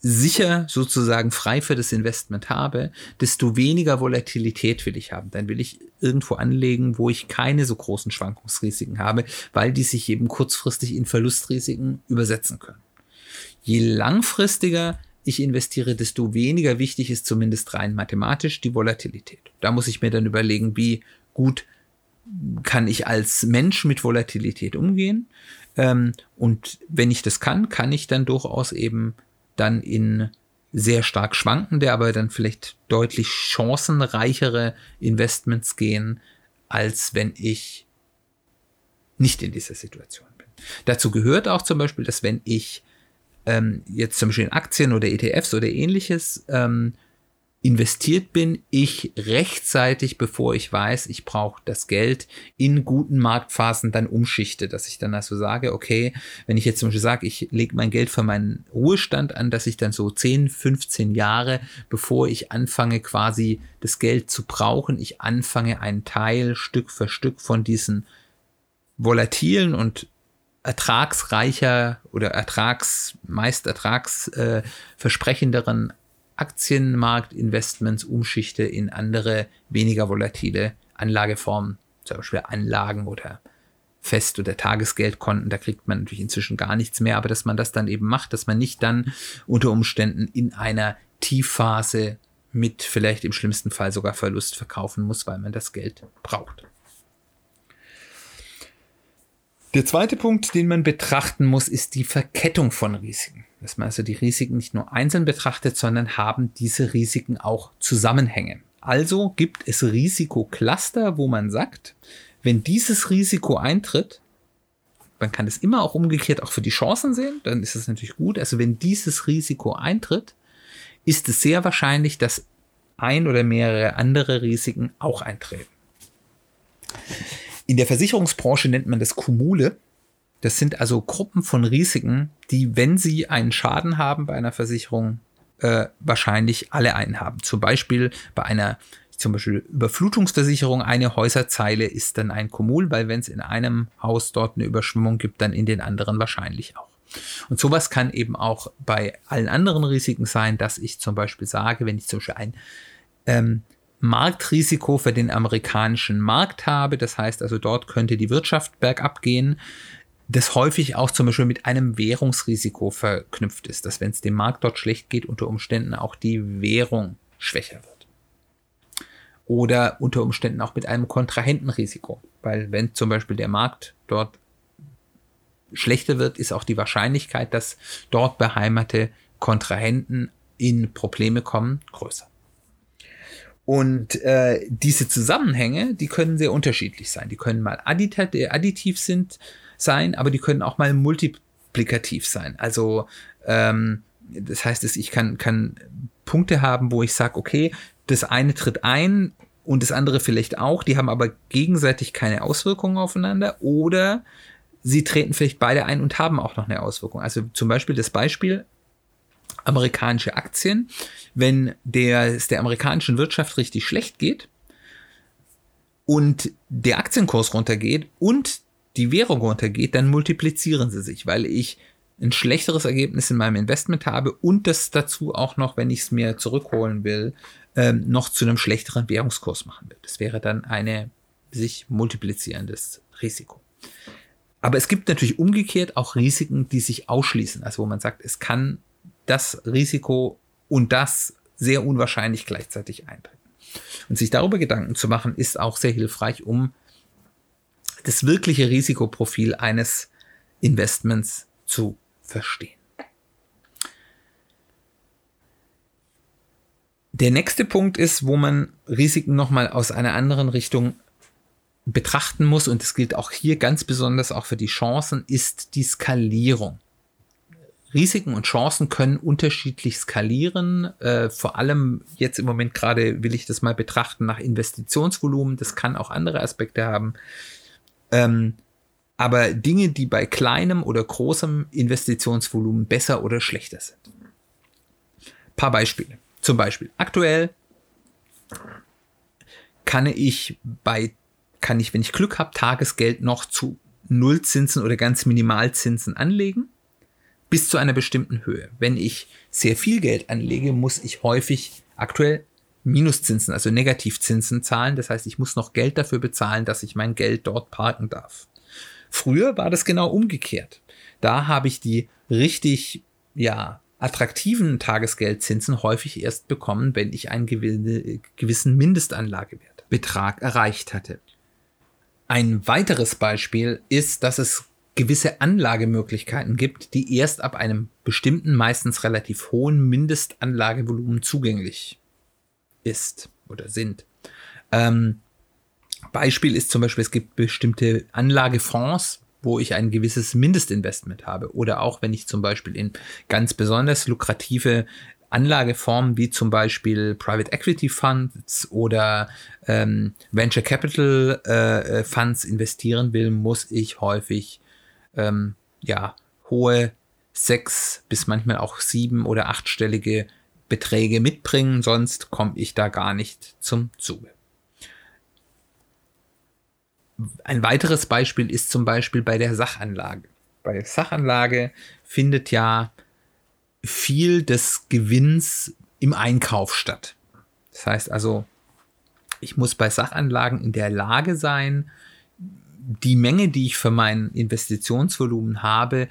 sicher sozusagen frei für das Investment habe, desto weniger Volatilität will ich haben. Dann will ich irgendwo anlegen, wo ich keine so großen Schwankungsrisiken habe, weil die sich eben kurzfristig in Verlustrisiken übersetzen können. Je langfristiger ich investiere, desto weniger wichtig ist zumindest rein mathematisch die Volatilität. Da muss ich mir dann überlegen, wie gut kann ich als Mensch mit Volatilität umgehen. Ähm, und wenn ich das kann, kann ich dann durchaus eben dann in sehr stark schwankende, aber dann vielleicht deutlich chancenreichere Investments gehen, als wenn ich nicht in dieser Situation bin. Dazu gehört auch zum Beispiel, dass wenn ich ähm, jetzt zum Beispiel in Aktien oder ETFs oder ähnliches ähm, investiert bin, ich rechtzeitig, bevor ich weiß, ich brauche das Geld, in guten Marktphasen dann umschichte, dass ich dann also sage, okay, wenn ich jetzt zum Beispiel sage, ich lege mein Geld für meinen Ruhestand an, dass ich dann so 10, 15 Jahre, bevor ich anfange quasi das Geld zu brauchen, ich anfange einen Teil Stück für Stück von diesen volatilen und ertragsreicher oder ertrags, meist ertragsversprechenderen äh, Aktienmarktinvestments umschichte in andere, weniger volatile Anlageformen, zum Beispiel Anlagen oder Fest- oder Tagesgeldkonten, da kriegt man natürlich inzwischen gar nichts mehr, aber dass man das dann eben macht, dass man nicht dann unter Umständen in einer Tiefphase mit vielleicht im schlimmsten Fall sogar Verlust verkaufen muss, weil man das Geld braucht. Der zweite Punkt, den man betrachten muss, ist die Verkettung von Risiken. Dass man also die Risiken nicht nur einzeln betrachtet, sondern haben diese Risiken auch Zusammenhänge. Also gibt es Risikocluster, wo man sagt, wenn dieses Risiko eintritt, man kann es immer auch umgekehrt auch für die Chancen sehen, dann ist es natürlich gut. Also wenn dieses Risiko eintritt, ist es sehr wahrscheinlich, dass ein oder mehrere andere Risiken auch eintreten. In der Versicherungsbranche nennt man das Kumule. Das sind also Gruppen von Risiken, die, wenn sie einen Schaden haben bei einer Versicherung, äh, wahrscheinlich alle einen haben. Zum Beispiel bei einer zum Beispiel Überflutungsversicherung, eine Häuserzeile ist dann ein Kumul, weil wenn es in einem Haus dort eine Überschwemmung gibt, dann in den anderen wahrscheinlich auch. Und sowas kann eben auch bei allen anderen Risiken sein, dass ich zum Beispiel sage, wenn ich zum Beispiel ein ähm, Marktrisiko für den amerikanischen Markt habe, das heißt also dort könnte die Wirtschaft bergab gehen, das häufig auch zum Beispiel mit einem Währungsrisiko verknüpft ist, dass wenn es dem Markt dort schlecht geht, unter Umständen auch die Währung schwächer wird oder unter Umständen auch mit einem Kontrahentenrisiko. Weil wenn zum Beispiel der Markt dort schlechter wird, ist auch die Wahrscheinlichkeit, dass dort beheimatete Kontrahenten in Probleme kommen, größer. Und äh, diese Zusammenhänge, die können sehr unterschiedlich sein. Die können mal additiv sind, sein, aber die können auch mal multiplikativ sein. Also ähm, das heißt, ich kann, kann Punkte haben, wo ich sage, okay, das eine tritt ein und das andere vielleicht auch, die haben aber gegenseitig keine Auswirkungen aufeinander oder sie treten vielleicht beide ein und haben auch noch eine Auswirkung. Also zum Beispiel das Beispiel amerikanische Aktien, wenn der, es der amerikanischen Wirtschaft richtig schlecht geht und der Aktienkurs runtergeht und die Währung runtergeht, dann multiplizieren sie sich, weil ich ein schlechteres Ergebnis in meinem Investment habe und das dazu auch noch, wenn ich es mir zurückholen will, ähm, noch zu einem schlechteren Währungskurs machen will. Das wäre dann eine sich multiplizierendes Risiko. Aber es gibt natürlich umgekehrt auch Risiken, die sich ausschließen. Also wo man sagt, es kann das Risiko und das sehr unwahrscheinlich gleichzeitig eintreten. Und sich darüber Gedanken zu machen, ist auch sehr hilfreich, um das wirkliche Risikoprofil eines Investments zu verstehen. Der nächste Punkt ist, wo man Risiken nochmal aus einer anderen Richtung betrachten muss, und das gilt auch hier ganz besonders auch für die Chancen, ist die Skalierung. Risiken und Chancen können unterschiedlich skalieren. Äh, vor allem jetzt im Moment gerade will ich das mal betrachten nach Investitionsvolumen. Das kann auch andere Aspekte haben. Ähm, aber Dinge, die bei kleinem oder großem Investitionsvolumen besser oder schlechter sind. Paar Beispiele. Zum Beispiel aktuell kann ich bei, kann ich, wenn ich Glück habe, Tagesgeld noch zu Nullzinsen oder ganz Minimalzinsen anlegen, bis zu einer bestimmten Höhe. Wenn ich sehr viel Geld anlege, muss ich häufig aktuell Minuszinsen, also Negativzinsen zahlen. Das heißt, ich muss noch Geld dafür bezahlen, dass ich mein Geld dort parken darf. Früher war das genau umgekehrt. Da habe ich die richtig, ja, attraktiven Tagesgeldzinsen häufig erst bekommen, wenn ich einen gewissen Mindestanlagewertbetrag erreicht hatte. Ein weiteres Beispiel ist, dass es gewisse Anlagemöglichkeiten gibt, die erst ab einem bestimmten, meistens relativ hohen Mindestanlagevolumen zugänglich ist oder sind. Ähm, Beispiel ist zum Beispiel, es gibt bestimmte Anlagefonds, wo ich ein gewisses Mindestinvestment habe. Oder auch wenn ich zum Beispiel in ganz besonders lukrative Anlageformen wie zum Beispiel Private Equity Funds oder ähm, Venture Capital äh, äh Funds investieren will, muss ich häufig ähm, ja hohe sechs bis manchmal auch sieben oder achtstellige Beträge mitbringen, sonst komme ich da gar nicht zum Zuge. Ein weiteres Beispiel ist zum Beispiel bei der Sachanlage. Bei der Sachanlage findet ja viel des Gewinns im Einkauf statt. Das heißt also, ich muss bei Sachanlagen in der Lage sein, die Menge, die ich für mein Investitionsvolumen habe,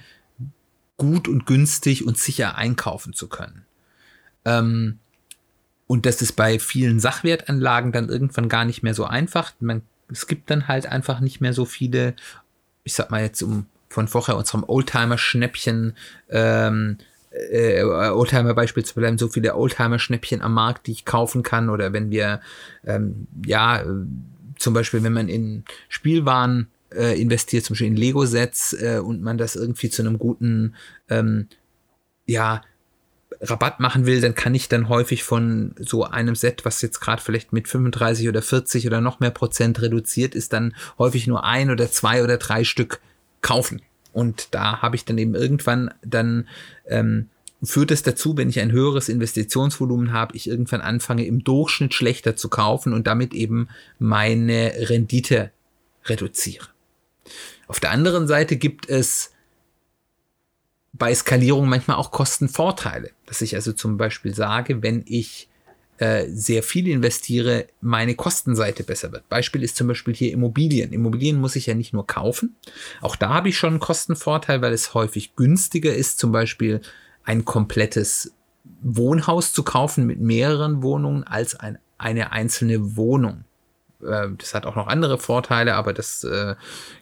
gut und günstig und sicher einkaufen zu können. Ähm, und das ist bei vielen Sachwertanlagen dann irgendwann gar nicht mehr so einfach. Man es gibt dann halt einfach nicht mehr so viele, ich sag mal jetzt um von vorher unserem Oldtimer-Schnäppchen, ähm, äh, Oldtimer-Beispiel zu bleiben, so viele Oldtimer-Schnäppchen am Markt, die ich kaufen kann. Oder wenn wir, ähm, ja, zum Beispiel, wenn man in Spielwaren äh, investiert, zum Beispiel in Lego-Sets äh, und man das irgendwie zu einem guten, ähm, ja, Rabatt machen will, dann kann ich dann häufig von so einem Set, was jetzt gerade vielleicht mit 35 oder 40 oder noch mehr Prozent reduziert ist, dann häufig nur ein oder zwei oder drei Stück kaufen. Und da habe ich dann eben irgendwann dann ähm, führt es dazu, wenn ich ein höheres Investitionsvolumen habe, ich irgendwann anfange im Durchschnitt schlechter zu kaufen und damit eben meine Rendite reduziere. Auf der anderen Seite gibt es bei Skalierung manchmal auch Kostenvorteile, dass ich also zum Beispiel sage, wenn ich äh, sehr viel investiere, meine Kostenseite besser wird. Beispiel ist zum Beispiel hier Immobilien. Immobilien muss ich ja nicht nur kaufen. Auch da habe ich schon einen Kostenvorteil, weil es häufig günstiger ist, zum Beispiel ein komplettes Wohnhaus zu kaufen mit mehreren Wohnungen als ein, eine einzelne Wohnung. Äh, das hat auch noch andere Vorteile, aber das äh,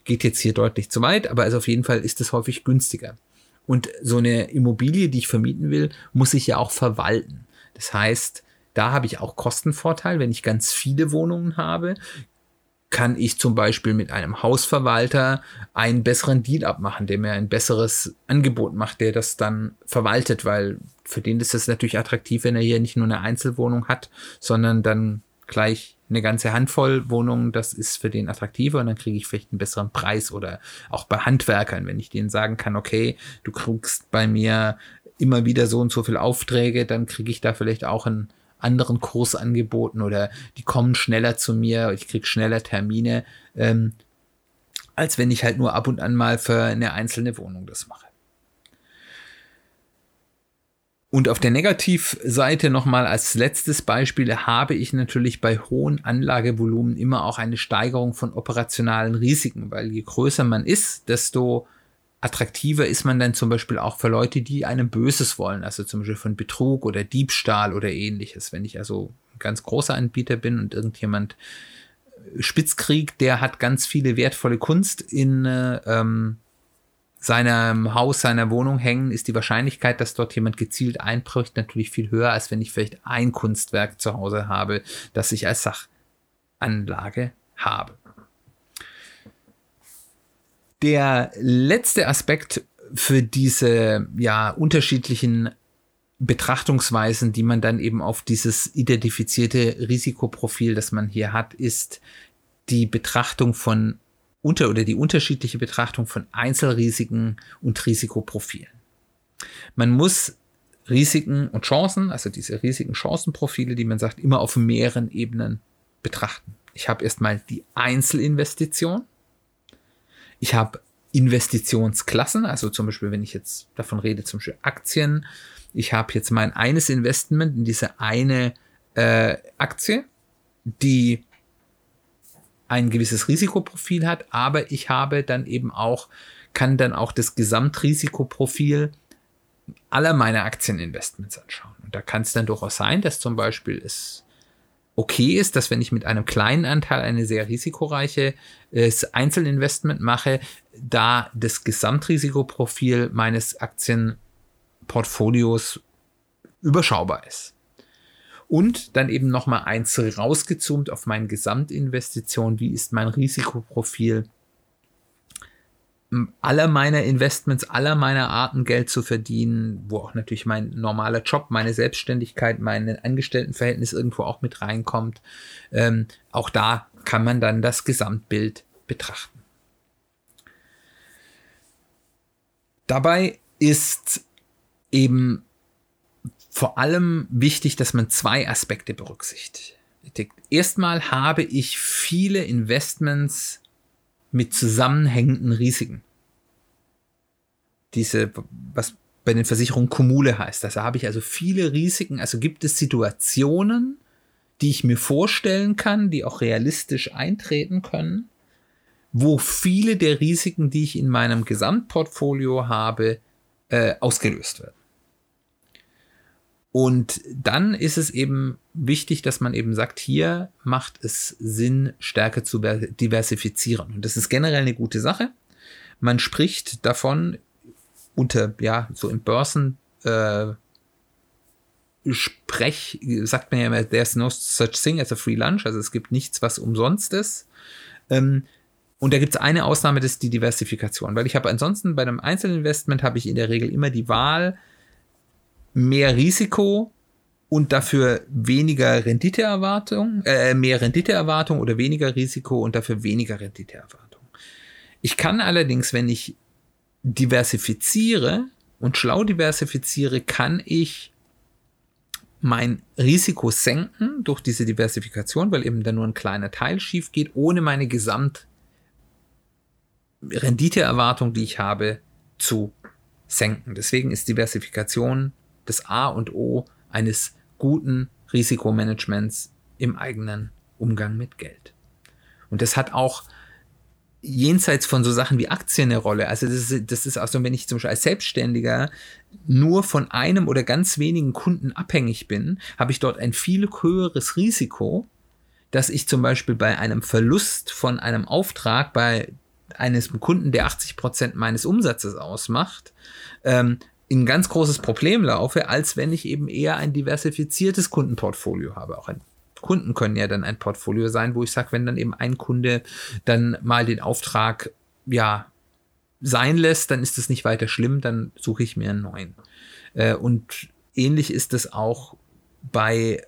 geht jetzt hier deutlich zu weit. Aber also auf jeden Fall ist es häufig günstiger. Und so eine Immobilie, die ich vermieten will, muss ich ja auch verwalten. Das heißt, da habe ich auch Kostenvorteil. Wenn ich ganz viele Wohnungen habe, kann ich zum Beispiel mit einem Hausverwalter einen besseren Deal abmachen, der mir ein besseres Angebot macht, der das dann verwaltet, weil für den ist es natürlich attraktiv, wenn er hier nicht nur eine Einzelwohnung hat, sondern dann gleich eine ganze Handvoll Wohnungen, das ist für den attraktiver und dann kriege ich vielleicht einen besseren Preis oder auch bei Handwerkern, wenn ich denen sagen kann, okay, du kriegst bei mir immer wieder so und so viele Aufträge, dann kriege ich da vielleicht auch einen anderen Kurs angeboten oder die kommen schneller zu mir, ich kriege schneller Termine, ähm, als wenn ich halt nur ab und an mal für eine einzelne Wohnung das mache. Und auf der Negativseite nochmal als letztes Beispiel habe ich natürlich bei hohen Anlagevolumen immer auch eine Steigerung von operationalen Risiken, weil je größer man ist, desto attraktiver ist man dann zum Beispiel auch für Leute, die einem Böses wollen, also zum Beispiel von Betrug oder Diebstahl oder ähnliches. Wenn ich also ein ganz großer Anbieter bin und irgendjemand Spitzkrieg, der hat ganz viele wertvolle Kunst in äh, ähm, seinem Haus, seiner Wohnung hängen, ist die Wahrscheinlichkeit, dass dort jemand gezielt einbricht, natürlich viel höher, als wenn ich vielleicht ein Kunstwerk zu Hause habe, das ich als Sachanlage habe. Der letzte Aspekt für diese ja unterschiedlichen Betrachtungsweisen, die man dann eben auf dieses identifizierte Risikoprofil, das man hier hat, ist die Betrachtung von unter oder die unterschiedliche Betrachtung von Einzelrisiken und Risikoprofilen. Man muss Risiken und Chancen, also diese Risiken-Chancen-Profile, die man sagt, immer auf mehreren Ebenen betrachten. Ich habe erstmal die Einzelinvestition. Ich habe Investitionsklassen, also zum Beispiel, wenn ich jetzt davon rede, zum Beispiel Aktien. Ich habe jetzt mein eines Investment in diese eine äh, Aktie, die ein gewisses Risikoprofil hat, aber ich habe dann eben auch, kann dann auch das Gesamtrisikoprofil aller meiner Aktieninvestments anschauen. Und da kann es dann durchaus sein, dass zum Beispiel es okay ist, dass wenn ich mit einem kleinen Anteil eine sehr risikoreiche äh, Einzelinvestment mache, da das Gesamtrisikoprofil meines Aktienportfolios überschaubar ist und dann eben nochmal eins rausgezoomt auf meine Gesamtinvestition. Wie ist mein Risikoprofil? aller meiner Investments, aller meiner Arten Geld zu verdienen, wo auch natürlich mein normaler Job, meine Selbstständigkeit, mein Angestelltenverhältnis irgendwo auch mit reinkommt. Ähm, auch da kann man dann das Gesamtbild betrachten. Dabei ist eben vor allem wichtig, dass man zwei Aspekte berücksichtigt. Erstmal habe ich viele Investments mit zusammenhängenden Risiken. Diese, was bei den Versicherungen Kumule heißt. Also habe ich also viele Risiken. Also gibt es Situationen, die ich mir vorstellen kann, die auch realistisch eintreten können, wo viele der Risiken, die ich in meinem Gesamtportfolio habe, äh, ausgelöst werden. Und dann ist es eben wichtig, dass man eben sagt, hier macht es Sinn, Stärke zu diversifizieren. Und das ist generell eine gute Sache. Man spricht davon unter, ja, so im Börsen, äh, Sprech, sagt man ja immer, there's no such thing as a free lunch, also es gibt nichts, was umsonst ist. Ähm, Und da gibt es eine Ausnahme, das ist die Diversifikation, weil ich habe ansonsten bei einem Einzelinvestment habe ich in der Regel immer die Wahl, mehr Risiko und dafür weniger Renditeerwartung, äh, mehr Renditeerwartung oder weniger Risiko und dafür weniger Renditeerwartung. Ich kann allerdings, wenn ich diversifiziere und schlau diversifiziere, kann ich mein Risiko senken durch diese Diversifikation, weil eben dann nur ein kleiner Teil schief geht, ohne meine Gesamtrenditeerwartung, die ich habe, zu senken. Deswegen ist Diversifikation das A und O eines guten Risikomanagements im eigenen Umgang mit Geld. Und das hat auch jenseits von so Sachen wie Aktien eine Rolle. Also das ist, das ist auch so, wenn ich zum Beispiel als Selbstständiger nur von einem oder ganz wenigen Kunden abhängig bin, habe ich dort ein viel höheres Risiko, dass ich zum Beispiel bei einem Verlust von einem Auftrag bei eines Kunden, der 80 Prozent meines Umsatzes ausmacht, ähm, in ein ganz großes Problem laufe, als wenn ich eben eher ein diversifiziertes Kundenportfolio habe. Auch ein Kunden können ja dann ein Portfolio sein, wo ich sage, wenn dann eben ein Kunde dann mal den Auftrag ja sein lässt, dann ist das nicht weiter schlimm, dann suche ich mir einen neuen. Äh, und ähnlich ist es auch bei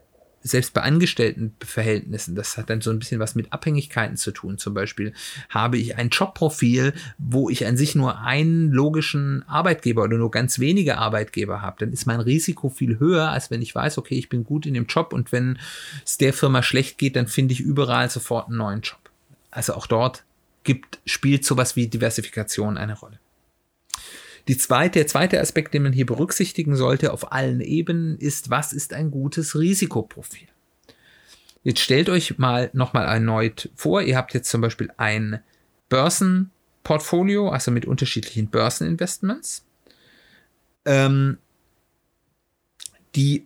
selbst bei Angestelltenverhältnissen, das hat dann so ein bisschen was mit Abhängigkeiten zu tun. Zum Beispiel habe ich ein Jobprofil, wo ich an sich nur einen logischen Arbeitgeber oder nur ganz wenige Arbeitgeber habe, dann ist mein Risiko viel höher, als wenn ich weiß, okay, ich bin gut in dem Job und wenn es der Firma schlecht geht, dann finde ich überall sofort einen neuen Job. Also auch dort gibt, spielt sowas wie Diversifikation eine Rolle. Die zweite, der zweite Aspekt, den man hier berücksichtigen sollte auf allen Ebenen, ist, was ist ein gutes Risikoprofil? Jetzt stellt euch mal nochmal erneut vor, ihr habt jetzt zum Beispiel ein Börsenportfolio, also mit unterschiedlichen Börseninvestments, ähm, die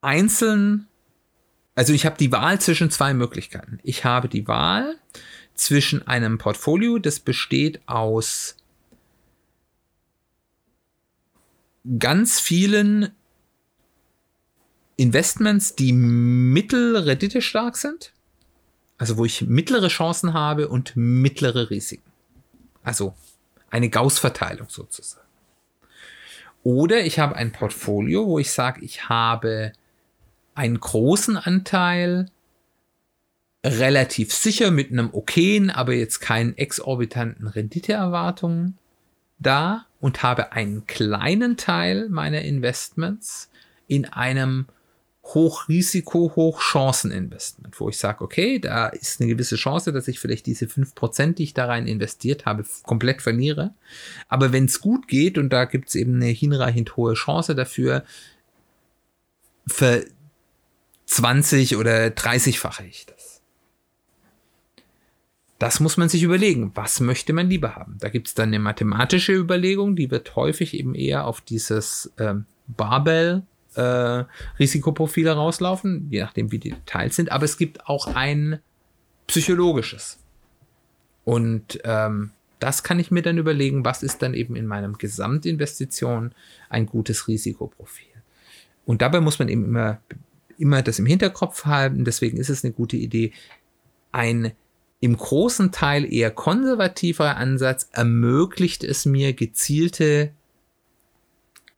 einzeln, also ich habe die Wahl zwischen zwei Möglichkeiten. Ich habe die Wahl zwischen einem Portfolio, das besteht aus ganz vielen Investments, die mittelrendite stark sind, also wo ich mittlere Chancen habe und mittlere Risiken. Also eine Gauss-Verteilung sozusagen. Oder ich habe ein Portfolio, wo ich sage, ich habe einen großen Anteil relativ sicher mit einem okayen, aber jetzt keinen exorbitanten Renditeerwartungen da und habe einen kleinen Teil meiner Investments in einem Hochrisiko, Hochchancen-Investment, wo ich sage, okay, da ist eine gewisse Chance, dass ich vielleicht diese 5%, die ich da rein investiert habe, komplett verliere. Aber wenn es gut geht, und da gibt es eben eine hinreichend hohe Chance dafür, für 20 oder 30-fache ich das. Muss man sich überlegen. Was möchte man lieber haben? Da gibt es dann eine mathematische Überlegung, die wird häufig eben eher auf dieses ähm, Barbell äh, Risikoprofil herauslaufen, je nachdem wie die Details sind. Aber es gibt auch ein psychologisches. Und ähm, das kann ich mir dann überlegen, was ist dann eben in meinem Gesamtinvestition ein gutes Risikoprofil. Und dabei muss man eben immer, immer das im Hinterkopf halten. Deswegen ist es eine gute Idee, ein im großen Teil eher konservativer Ansatz ermöglicht es mir, gezielte,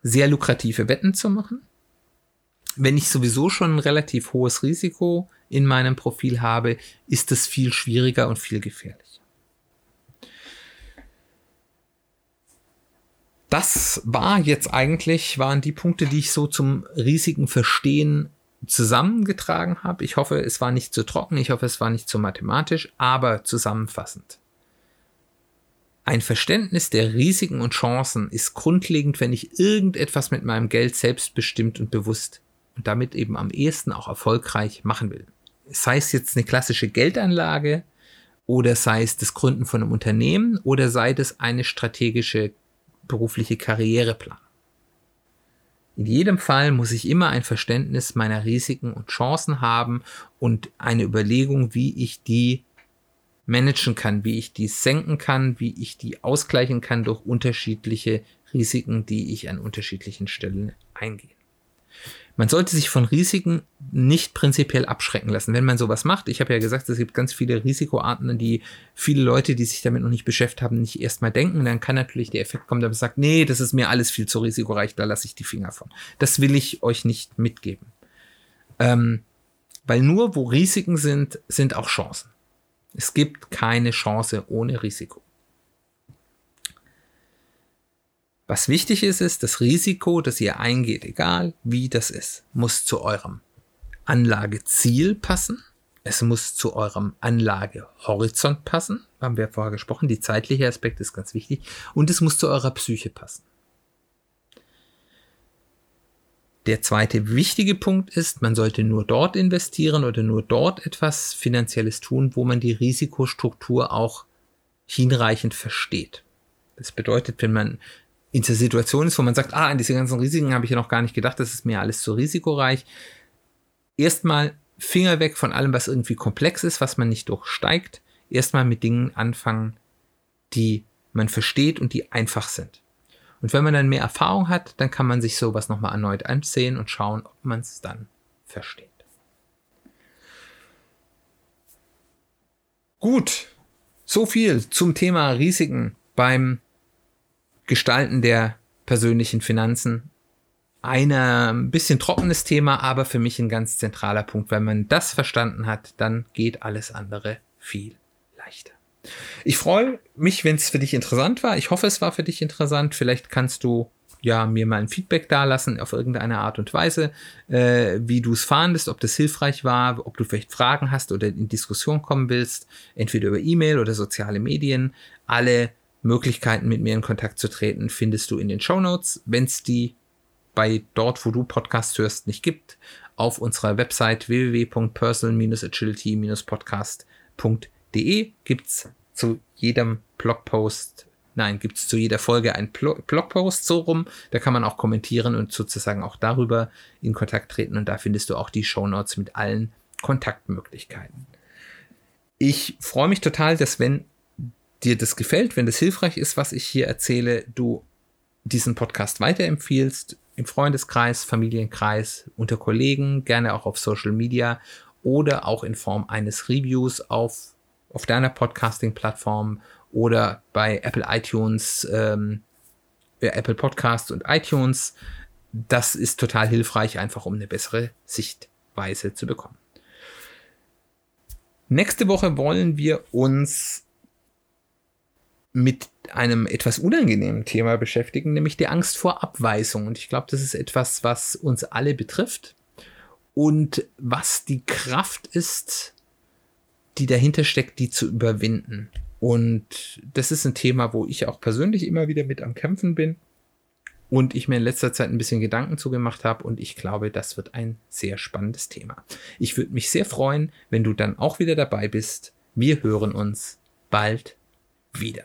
sehr lukrative Wetten zu machen. Wenn ich sowieso schon ein relativ hohes Risiko in meinem Profil habe, ist es viel schwieriger und viel gefährlicher. Das war jetzt eigentlich, waren die Punkte, die ich so zum Risiken verstehen zusammengetragen habe. Ich hoffe, es war nicht zu trocken, ich hoffe, es war nicht zu mathematisch, aber zusammenfassend. Ein Verständnis der Risiken und Chancen ist grundlegend, wenn ich irgendetwas mit meinem Geld selbstbestimmt und bewusst und damit eben am ehesten auch erfolgreich machen will. Sei es jetzt eine klassische Geldanlage oder sei es das Gründen von einem Unternehmen oder sei es eine strategische berufliche Karriereplan. In jedem Fall muss ich immer ein Verständnis meiner Risiken und Chancen haben und eine Überlegung, wie ich die managen kann, wie ich die senken kann, wie ich die ausgleichen kann durch unterschiedliche Risiken, die ich an unterschiedlichen Stellen eingehe. Man sollte sich von Risiken nicht prinzipiell abschrecken lassen, wenn man sowas macht. Ich habe ja gesagt, es gibt ganz viele Risikoarten, die viele Leute, die sich damit noch nicht beschäftigt haben, nicht erstmal denken. Dann kann natürlich der Effekt kommen, dass man sagt, nee, das ist mir alles viel zu risikoreich, da lasse ich die Finger von. Das will ich euch nicht mitgeben. Ähm, weil nur wo Risiken sind, sind auch Chancen. Es gibt keine Chance ohne Risiko. Was wichtig ist, ist, das Risiko, das ihr eingeht, egal wie das ist, muss zu eurem Anlageziel passen. Es muss zu eurem Anlagehorizont passen. Haben wir vorher gesprochen. Die zeitliche Aspekt ist ganz wichtig. Und es muss zu eurer Psyche passen. Der zweite wichtige Punkt ist, man sollte nur dort investieren oder nur dort etwas Finanzielles tun, wo man die Risikostruktur auch hinreichend versteht. Das bedeutet, wenn man in der Situation ist, wo man sagt, ah, an diese ganzen Risiken habe ich ja noch gar nicht gedacht, das ist mir alles zu risikoreich. Erstmal Finger weg von allem, was irgendwie komplex ist, was man nicht durchsteigt. Erstmal mit Dingen anfangen, die man versteht und die einfach sind. Und wenn man dann mehr Erfahrung hat, dann kann man sich sowas nochmal erneut ansehen und schauen, ob man es dann versteht. Gut, so viel zum Thema Risiken beim Gestalten der persönlichen Finanzen. ein bisschen trockenes Thema, aber für mich ein ganz zentraler Punkt. Wenn man das verstanden hat, dann geht alles andere viel leichter. Ich freue mich, wenn es für dich interessant war. Ich hoffe, es war für dich interessant. Vielleicht kannst du ja mir mal ein Feedback dalassen auf irgendeine Art und Weise, äh, wie du es fandest, ob das hilfreich war, ob du vielleicht Fragen hast oder in Diskussion kommen willst, entweder über E-Mail oder soziale Medien. Alle Möglichkeiten, mit mir in Kontakt zu treten, findest du in den Show Notes. Wenn es die bei dort, wo du Podcasts hörst, nicht gibt, auf unserer Website www.personal-agility-podcast.de gibt es zu jedem Blogpost, nein, gibt es zu jeder Folge einen Blogpost so rum. Da kann man auch kommentieren und sozusagen auch darüber in Kontakt treten und da findest du auch die Show Notes mit allen Kontaktmöglichkeiten. Ich freue mich total, dass wenn dir das gefällt, wenn das hilfreich ist, was ich hier erzähle, du diesen Podcast weiterempfiehlst, im Freundeskreis, Familienkreis, unter Kollegen, gerne auch auf Social Media oder auch in Form eines Reviews auf, auf deiner Podcasting-Plattform oder bei Apple iTunes, ähm, Apple Podcasts und iTunes. Das ist total hilfreich, einfach um eine bessere Sichtweise zu bekommen. Nächste Woche wollen wir uns mit einem etwas unangenehmen Thema beschäftigen, nämlich der Angst vor Abweisung. Und ich glaube, das ist etwas, was uns alle betrifft und was die Kraft ist, die dahinter steckt, die zu überwinden. Und das ist ein Thema, wo ich auch persönlich immer wieder mit am Kämpfen bin und ich mir in letzter Zeit ein bisschen Gedanken zugemacht habe und ich glaube, das wird ein sehr spannendes Thema. Ich würde mich sehr freuen, wenn du dann auch wieder dabei bist. Wir hören uns bald wieder.